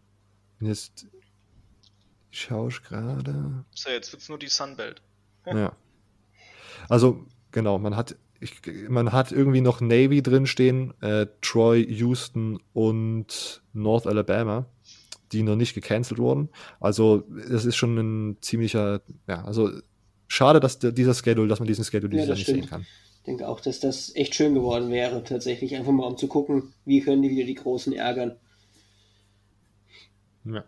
Speaker 1: jetzt schaue ich gerade.
Speaker 2: So, jetzt wird es nur die Sunbelt.
Speaker 1: ja. Also, genau, man hat, ich, man hat irgendwie noch Navy drinstehen, äh, Troy, Houston und North Alabama, die noch nicht gecancelt wurden. Also, das ist schon ein ziemlicher, ja, also schade, dass dieser Schedule, dass man diesen Schedule
Speaker 3: dieses
Speaker 1: ja, nicht
Speaker 3: stimmt. sehen kann. Ich denke auch, dass das echt schön geworden wäre, tatsächlich. Einfach mal um zu gucken, wie können die wieder die Großen ärgern.
Speaker 1: Ja.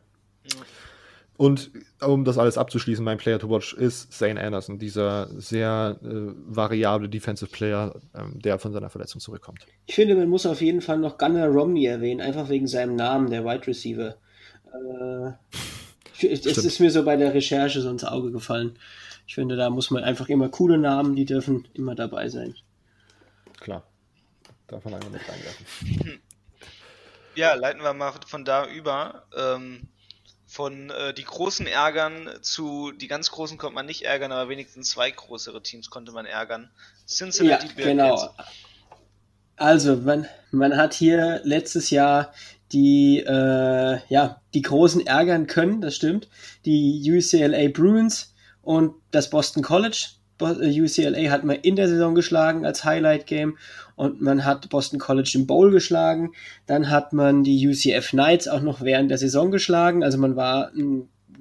Speaker 1: Und um das alles abzuschließen, mein Player to watch ist Zane Anderson, dieser sehr äh, variable Defensive Player, ähm, der von seiner Verletzung zurückkommt.
Speaker 3: Ich finde, man muss auf jeden Fall noch Gunnar Romney erwähnen, einfach wegen seinem Namen, der Wide Receiver. Äh, es ist mir so bei der Recherche so ins Auge gefallen. Ich finde, da muss man einfach immer coole Namen, die dürfen immer dabei sein.
Speaker 1: Klar. Darf man einfach mit reinwerfen.
Speaker 2: Ja, leiten wir mal von da über. Ähm, von äh, die großen ärgern zu die ganz großen konnte man nicht ärgern, aber wenigstens zwei größere Teams konnte man ärgern.
Speaker 3: Cincinnati ja, genau. Also man, man hat hier letztes Jahr die äh, ja die großen ärgern können, das stimmt. Die UCLA Bruins und das Boston College. Äh, UCLA hat man in der Saison geschlagen als Highlight-Game und man hat Boston College im Bowl geschlagen. Dann hat man die UCF Knights auch noch während der Saison geschlagen. Also man war,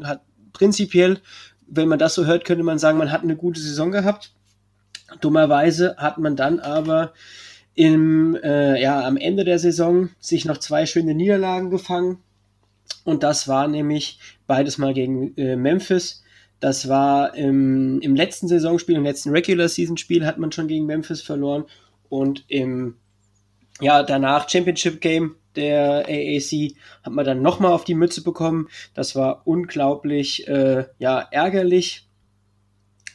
Speaker 3: hat prinzipiell, wenn man das so hört, könnte man sagen, man hat eine gute Saison gehabt. Dummerweise hat man dann aber im, äh, ja, am Ende der Saison sich noch zwei schöne Niederlagen gefangen. Und das war nämlich beides mal gegen äh, Memphis das war im, im letzten Saisonspiel, im letzten Regular Season Spiel hat man schon gegen Memphis verloren und im ja, danach Championship Game der AAC hat man dann nochmal auf die Mütze bekommen. Das war unglaublich äh, ja, ärgerlich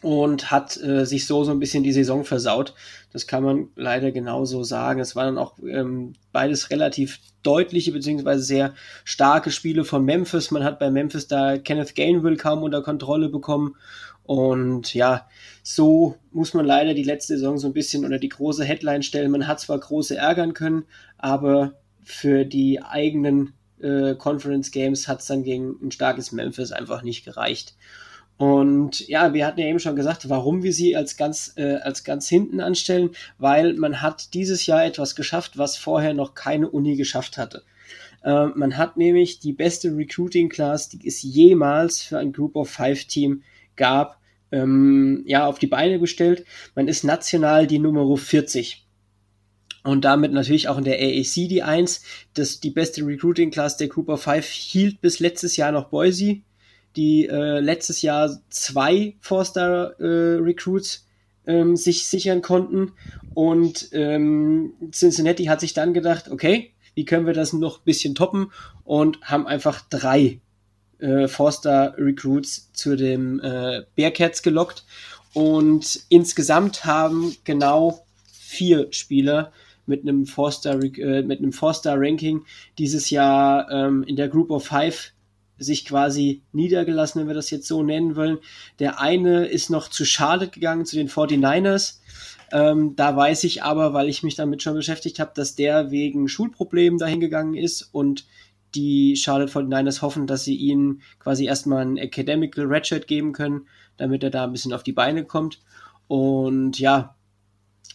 Speaker 3: und hat äh, sich so so ein bisschen die Saison versaut. Das kann man leider genauso sagen. Es waren dann auch ähm, beides relativ deutliche beziehungsweise sehr starke Spiele von Memphis. Man hat bei Memphis da Kenneth Gainville kaum unter Kontrolle bekommen. Und ja, so muss man leider die letzte Saison so ein bisschen unter die große Headline stellen. Man hat zwar große ärgern können, aber für die eigenen äh, Conference Games hat es dann gegen ein starkes Memphis einfach nicht gereicht. Und ja, wir hatten ja eben schon gesagt, warum wir sie als ganz, äh, als ganz hinten anstellen, weil man hat dieses Jahr etwas geschafft, was vorher noch keine Uni geschafft hatte. Äh, man hat nämlich die beste Recruiting Class, die es jemals für ein Group of Five Team gab, ähm, ja, auf die Beine gestellt. Man ist national die Nummer 40 und damit natürlich auch in der AAC die 1. Das, die beste Recruiting Class der Group of Five hielt bis letztes Jahr noch Boise die äh, letztes Jahr zwei Four-Star-Recruits äh, ähm, sich sichern konnten. Und ähm, Cincinnati hat sich dann gedacht, okay, wie können wir das noch ein bisschen toppen? Und haben einfach drei äh, Four-Star-Recruits zu dem äh, Bearcats gelockt. Und insgesamt haben genau vier Spieler mit einem Four-Star, äh, Four-Star-Ranking dieses Jahr ähm, in der Group of Five sich quasi niedergelassen, wenn wir das jetzt so nennen wollen. Der eine ist noch zu Charlotte gegangen, zu den 49ers. Ähm, da weiß ich aber, weil ich mich damit schon beschäftigt habe, dass der wegen Schulproblemen dahin gegangen ist und die Charlotte 49ers hoffen, dass sie ihnen quasi erstmal ein Academical Redshirt geben können, damit er da ein bisschen auf die Beine kommt. Und ja,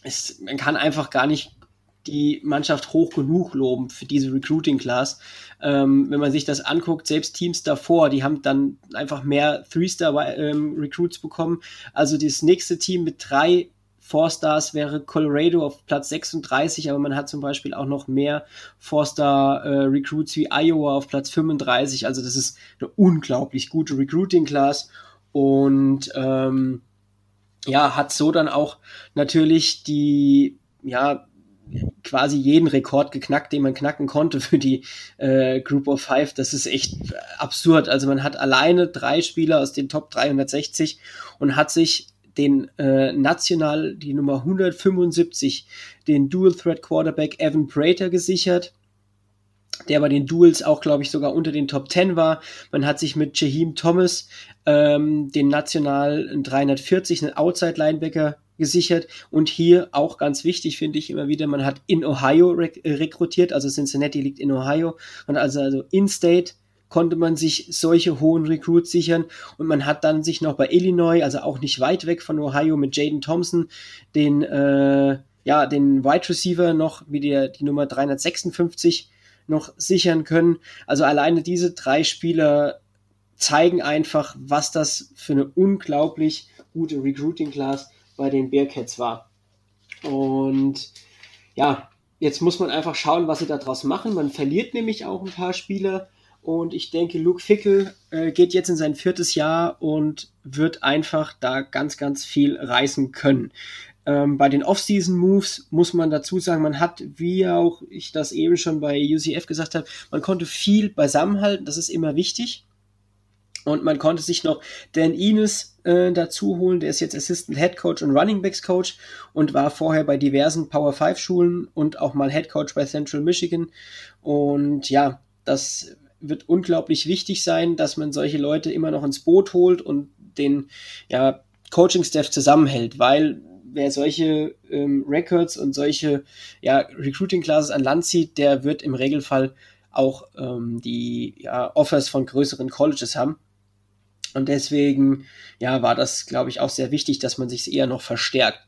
Speaker 3: es, man kann einfach gar nicht die Mannschaft hoch genug loben für diese Recruiting Class. Ähm, wenn man sich das anguckt, selbst Teams davor, die haben dann einfach mehr Three-Star-Recruits ähm, bekommen. Also das nächste Team mit drei Four-Stars wäre Colorado auf Platz 36, aber man hat zum Beispiel auch noch mehr Four-Star-Recruits äh, wie Iowa auf Platz 35. Also das ist eine unglaublich gute Recruiting-Class und ähm, ja, hat so dann auch natürlich die ja, quasi jeden Rekord geknackt, den man knacken konnte für die äh, Group of Five. Das ist echt absurd. Also man hat alleine drei Spieler aus den Top 360 und hat sich den äh, national die Nummer 175, den Dual Threat Quarterback Evan Prater gesichert der bei den Duels auch, glaube ich, sogar unter den Top 10 war. Man hat sich mit Jaheim Thomas ähm, den National 340, einen Outside-Linebacker gesichert. Und hier auch ganz wichtig, finde ich immer wieder, man hat in Ohio rek äh, rekrutiert, also Cincinnati liegt in Ohio. Und also, also in-State konnte man sich solche hohen Recruits sichern und man hat dann sich noch bei Illinois, also auch nicht weit weg von Ohio mit Jaden Thompson, den äh, ja den Wide Receiver noch wie der die Nummer 356 noch sichern können. Also alleine diese drei Spieler zeigen einfach, was das für eine unglaublich gute Recruiting Class bei den Bearcats war. Und ja, jetzt muss man einfach schauen, was sie daraus machen. Man verliert nämlich auch ein paar Spieler. Und ich denke, Luke Fickel äh, geht jetzt in sein viertes Jahr und wird einfach da ganz, ganz viel reißen können. Ähm, bei den Off-Season-Moves muss man dazu sagen, man hat, wie auch ich das eben schon bei UCF gesagt habe, man konnte viel beisammenhalten, das ist immer wichtig. Und man konnte sich noch Dan Ines äh, dazu holen, der ist jetzt Assistant Head Coach und Running Backs Coach und war vorher bei diversen Power 5 Schulen und auch mal Head Coach bei Central Michigan. Und ja, das wird unglaublich wichtig sein, dass man solche Leute immer noch ins Boot holt und den ja, Coaching-Staff zusammenhält, weil wer solche ähm, Records und solche ja, Recruiting-Classes an Land zieht, der wird im Regelfall auch ähm, die ja, Offers von größeren Colleges haben. Und deswegen, ja, war das, glaube ich, auch sehr wichtig, dass man sich eher noch verstärkt.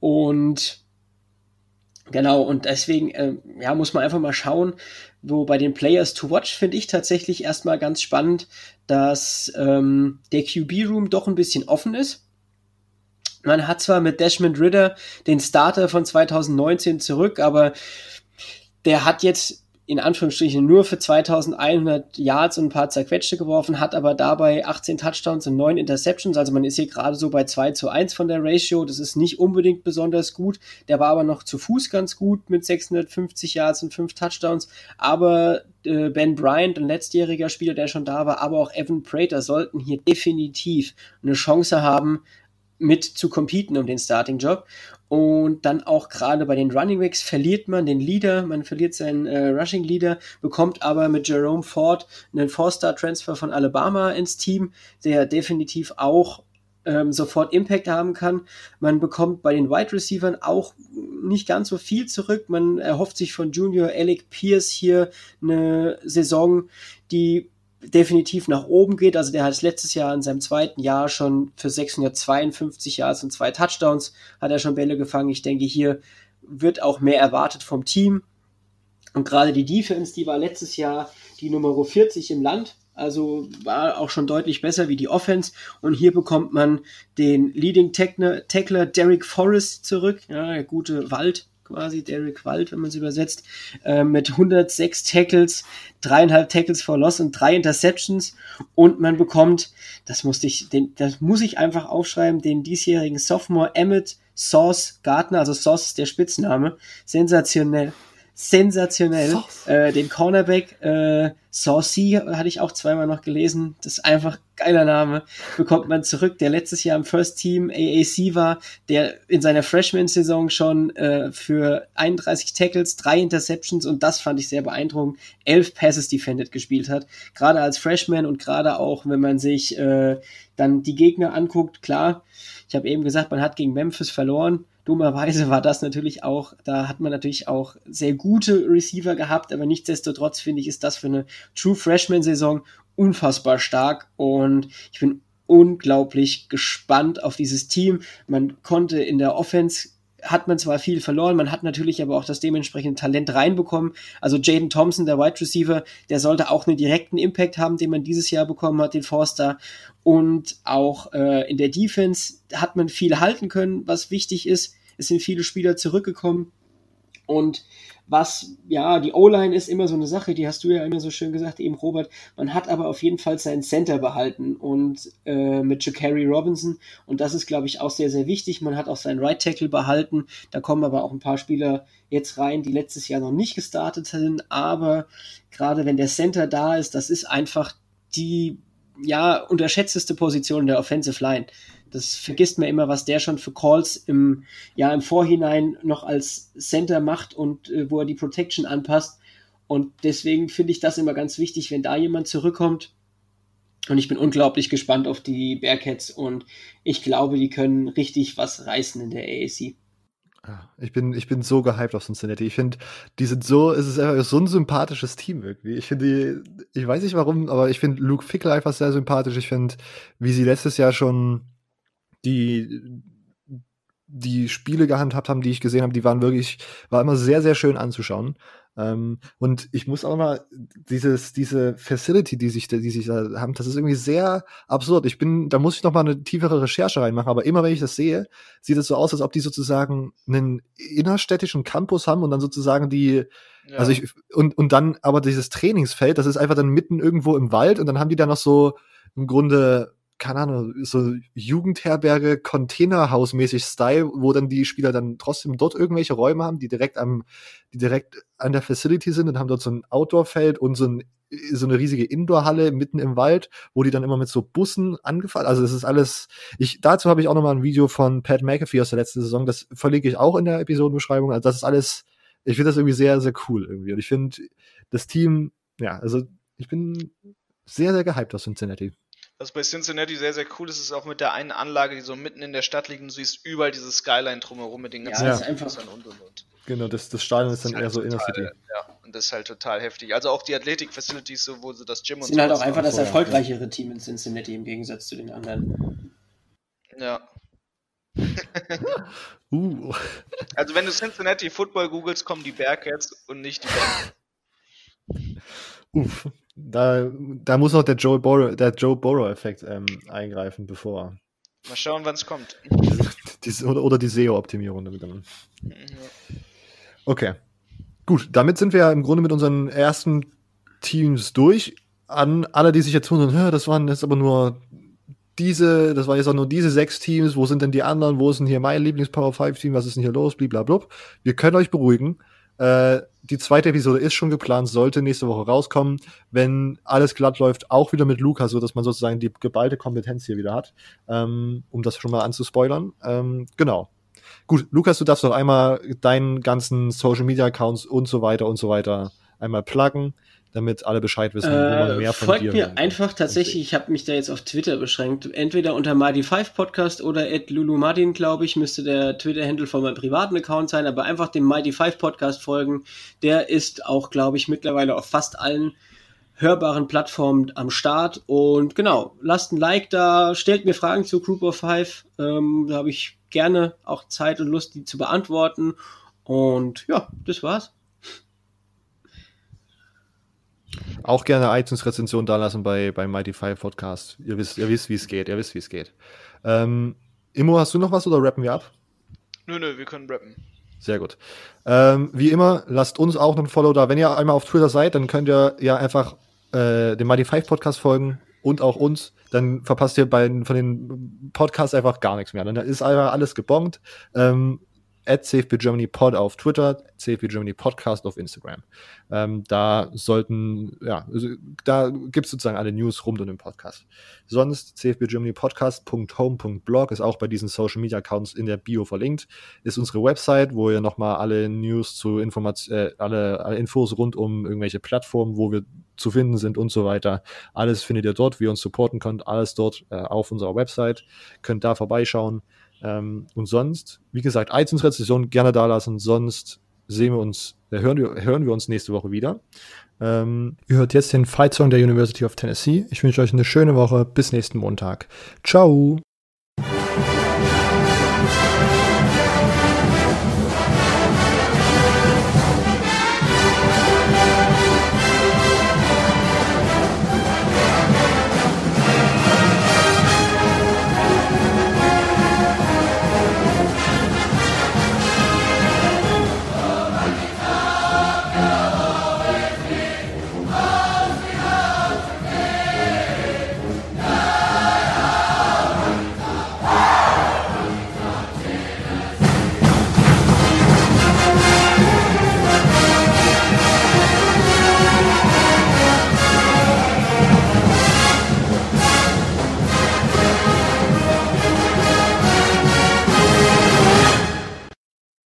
Speaker 3: Und genau, und deswegen, äh, ja, muss man einfach mal schauen, wo bei den Players to Watch finde ich tatsächlich erstmal ganz spannend, dass ähm, der QB-Room doch ein bisschen offen ist. Man hat zwar mit Desmond Ritter den Starter von 2019 zurück, aber der hat jetzt in Anführungsstrichen nur für 2100 Yards und ein paar zerquetschte geworfen, hat aber dabei 18 Touchdowns und 9 Interceptions. Also man ist hier gerade so bei 2 zu 1 von der Ratio. Das ist nicht unbedingt besonders gut. Der war aber noch zu Fuß ganz gut mit 650 Yards und 5 Touchdowns. Aber äh, Ben Bryant, ein letztjähriger Spieler, der schon da war, aber auch Evan Prater sollten hier definitiv eine Chance haben, mit zu competen um den Starting-Job. Und dann auch gerade bei den Running Backs verliert man den Leader, man verliert seinen äh, Rushing Leader, bekommt aber mit Jerome Ford einen Four-Star-Transfer von Alabama ins Team, der definitiv auch ähm, sofort Impact haben kann. Man bekommt bei den Wide Receivers auch nicht ganz so viel zurück. Man erhofft sich von Junior Alec Pierce hier eine Saison, die definitiv nach oben geht. Also der hat es letztes Jahr in seinem zweiten Jahr schon für 652 Yards und zwei Touchdowns hat er schon Bälle gefangen. Ich denke, hier wird auch mehr erwartet vom Team. Und gerade die Defense, die war letztes Jahr die Nummer 40 im Land. Also war auch schon deutlich besser wie die Offense. Und hier bekommt man den Leading Tackler Derek Forrest zurück. Ja, der gute Wald, quasi, Derek Wald, wenn man es übersetzt, äh, mit 106 Tackles, dreieinhalb Tackles for Loss und drei Interceptions und man bekommt, das musste ich, den, das muss ich einfach aufschreiben, den diesjährigen Sophomore Emmett Sauce Gardner, also Sauce ist der Spitzname, sensationell, sensationell. Äh, den Cornerback äh, Saucy hatte ich auch zweimal noch gelesen. Das ist einfach geiler Name. Bekommt man zurück, der letztes Jahr im First Team AAC war, der in seiner Freshman-Saison schon äh, für 31 Tackles, drei Interceptions und das fand ich sehr beeindruckend, elf Passes defended gespielt hat. Gerade als Freshman und gerade auch, wenn man sich äh, dann die Gegner anguckt, klar, ich habe eben gesagt, man hat gegen Memphis verloren Dummerweise war das natürlich auch, da hat man natürlich auch sehr gute Receiver gehabt, aber nichtsdestotrotz finde ich, ist das für eine True Freshman-Saison unfassbar stark und ich bin unglaublich gespannt auf dieses Team. Man konnte in der Offense hat man zwar viel verloren, man hat natürlich aber auch das dementsprechende Talent reinbekommen. Also Jaden Thompson, der Wide Receiver, der sollte auch einen direkten Impact haben, den man dieses Jahr bekommen hat, den Forster. Und auch äh, in der Defense hat man viel halten können, was wichtig ist. Es sind viele Spieler zurückgekommen. Und was, ja, die O-Line ist immer so eine Sache, die hast du ja immer so schön gesagt, eben Robert. Man hat aber auf jeden Fall seinen Center behalten und äh, mit Jacari Robinson. Und das ist, glaube ich, auch sehr, sehr wichtig. Man hat auch seinen Right Tackle behalten. Da kommen aber auch ein paar Spieler jetzt rein, die letztes Jahr noch nicht gestartet sind. Aber gerade wenn der Center da ist, das ist einfach die ja, unterschätzteste Position der Offensive Line. Das vergisst man immer, was der schon für Calls im, ja, im Vorhinein noch als Center macht und äh, wo er die Protection anpasst. Und deswegen finde ich das immer ganz wichtig, wenn da jemand zurückkommt. Und ich bin unglaublich gespannt auf die Bearcats und ich glaube, die können richtig was reißen in der AAC.
Speaker 1: Ich bin, ich bin so gehypt auf Cincinnati. Ich finde, die sind so, es ist einfach so ein sympathisches Team irgendwie. Ich finde die, ich weiß nicht warum, aber ich finde Luke Fickle einfach sehr sympathisch. Ich finde, wie sie letztes Jahr schon die, die Spiele gehandhabt haben, die ich gesehen habe, die waren wirklich, war immer sehr, sehr schön anzuschauen. Ähm, und ich muss auch mal dieses, diese Facility, die sich, die sich da haben, das ist irgendwie sehr absurd. Ich bin, da muss ich noch mal eine tiefere Recherche reinmachen, aber immer wenn ich das sehe, sieht es so aus, als ob die sozusagen einen innerstädtischen Campus haben und dann sozusagen die, ja. also ich, und, und dann aber dieses Trainingsfeld, das ist einfach dann mitten irgendwo im Wald und dann haben die da noch so im Grunde keine Ahnung, so Jugendherberge, Containerhausmäßig Style, wo dann die Spieler dann trotzdem dort irgendwelche Räume haben, die direkt am, die direkt an der Facility sind und haben dort so ein Outdoor-Feld und so, ein, so eine riesige Indoor-Halle mitten im Wald, wo die dann immer mit so Bussen angefahren, also es ist alles, ich, dazu habe ich auch nochmal ein Video von Pat McAfee aus der letzten Saison, das verlinke ich auch in der Episodenbeschreibung, also das ist alles, ich finde das irgendwie sehr, sehr cool irgendwie und ich finde das Team, ja, also ich bin sehr, sehr gehypt aus Cincinnati.
Speaker 2: Was bei Cincinnati sehr, sehr cool ist, ist auch mit der einen Anlage, die so mitten in der Stadt liegt und du siehst überall diese Skyline drumherum mit den ganzen
Speaker 3: ja, einfach
Speaker 1: und und und. Genau, das, das Stadion ist dann ist eher halt so Inner City.
Speaker 2: Ja, und das ist halt total heftig. Also auch die Athletic-Facilities, so, wo sie das Gym
Speaker 3: und sind so. Sind halt auch einfach das erfolgreichere Team in Cincinnati im Gegensatz zu den anderen.
Speaker 2: Ja. uh. Also wenn du Cincinnati Football googelst, kommen die Bearcats und nicht die Bengals.
Speaker 1: Uff. Da, da muss noch der Joe Burrow, der Joe Burrow-Effekt ähm, eingreifen, bevor.
Speaker 2: Mal schauen, wann es kommt.
Speaker 1: Oder, oder die SEO-Optimierung damit dann. Okay. Gut, damit sind wir ja im Grunde mit unseren ersten Teams durch. An alle, die sich jetzt wundern, das waren jetzt aber nur diese, das waren jetzt auch nur diese sechs Teams, wo sind denn die anderen, wo ist denn hier mein Lieblings-Power 5 Team, was ist denn hier los, blablabla. Wir können euch beruhigen. Äh, die zweite Episode ist schon geplant, sollte nächste Woche rauskommen, wenn alles glatt läuft, auch wieder mit Luca, so dass man sozusagen die geballte Kompetenz hier wieder hat, ähm, um das schon mal anzuspoilern. Ähm, genau. Gut, Lukas, du darfst noch einmal deinen ganzen Social Media Accounts und so weiter und so weiter einmal pluggen damit alle Bescheid wissen,
Speaker 3: äh, wo man mehr von folgt mir einfach tatsächlich, ich habe mich da jetzt auf Twitter beschränkt, entweder unter Marty5 Podcast oder at Lulu Martin, glaube ich, müsste der Twitter-Handle von meinem privaten Account sein, aber einfach dem Mighty5 Podcast folgen. Der ist auch, glaube ich, mittlerweile auf fast allen hörbaren Plattformen am Start. Und genau, lasst ein Like da, stellt mir Fragen zu Group of Five. Ähm, da habe ich gerne auch Zeit und Lust, die zu beantworten. Und ja, das war's.
Speaker 1: Auch gerne iTunes-Rezension dalassen bei, bei Mighty Five Podcast. Ihr wisst, ihr wisst, wie es geht. Ihr wisst, wie es geht. Ähm, Immo, hast du noch was oder rappen wir ab?
Speaker 2: Nö, nö, wir können rappen.
Speaker 1: Sehr gut. Ähm, wie immer, lasst uns auch noch ein Follow da. Wenn ihr einmal auf Twitter seid, dann könnt ihr ja einfach äh, dem Mighty Five Podcast folgen und auch uns. Dann verpasst ihr bei, von den Podcasts einfach gar nichts mehr. Dann ist einfach alles gebongt. Ähm, at CFBGermanyPod auf Twitter, CFB Podcast auf Instagram. Ähm, da sollten, ja, also, da gibt es sozusagen alle News rund um den Podcast. Sonst cfbgermanypodcast.home.blog ist auch bei diesen Social Media Accounts in der Bio verlinkt. Ist unsere Website, wo ihr nochmal alle News zu Informationen, äh, alle, alle Infos rund um irgendwelche Plattformen, wo wir zu finden sind und so weiter. Alles findet ihr dort, wie ihr uns supporten könnt, alles dort äh, auf unserer Website. Könnt da vorbeischauen. Ähm, und sonst, wie gesagt, iTunes-Rezession gerne da lassen. Sonst sehen wir uns, äh, hören, wir, hören wir uns nächste Woche wieder. Ähm, ihr hört jetzt den Fight Song der University of Tennessee. Ich wünsche euch eine schöne Woche. Bis nächsten Montag. Ciao.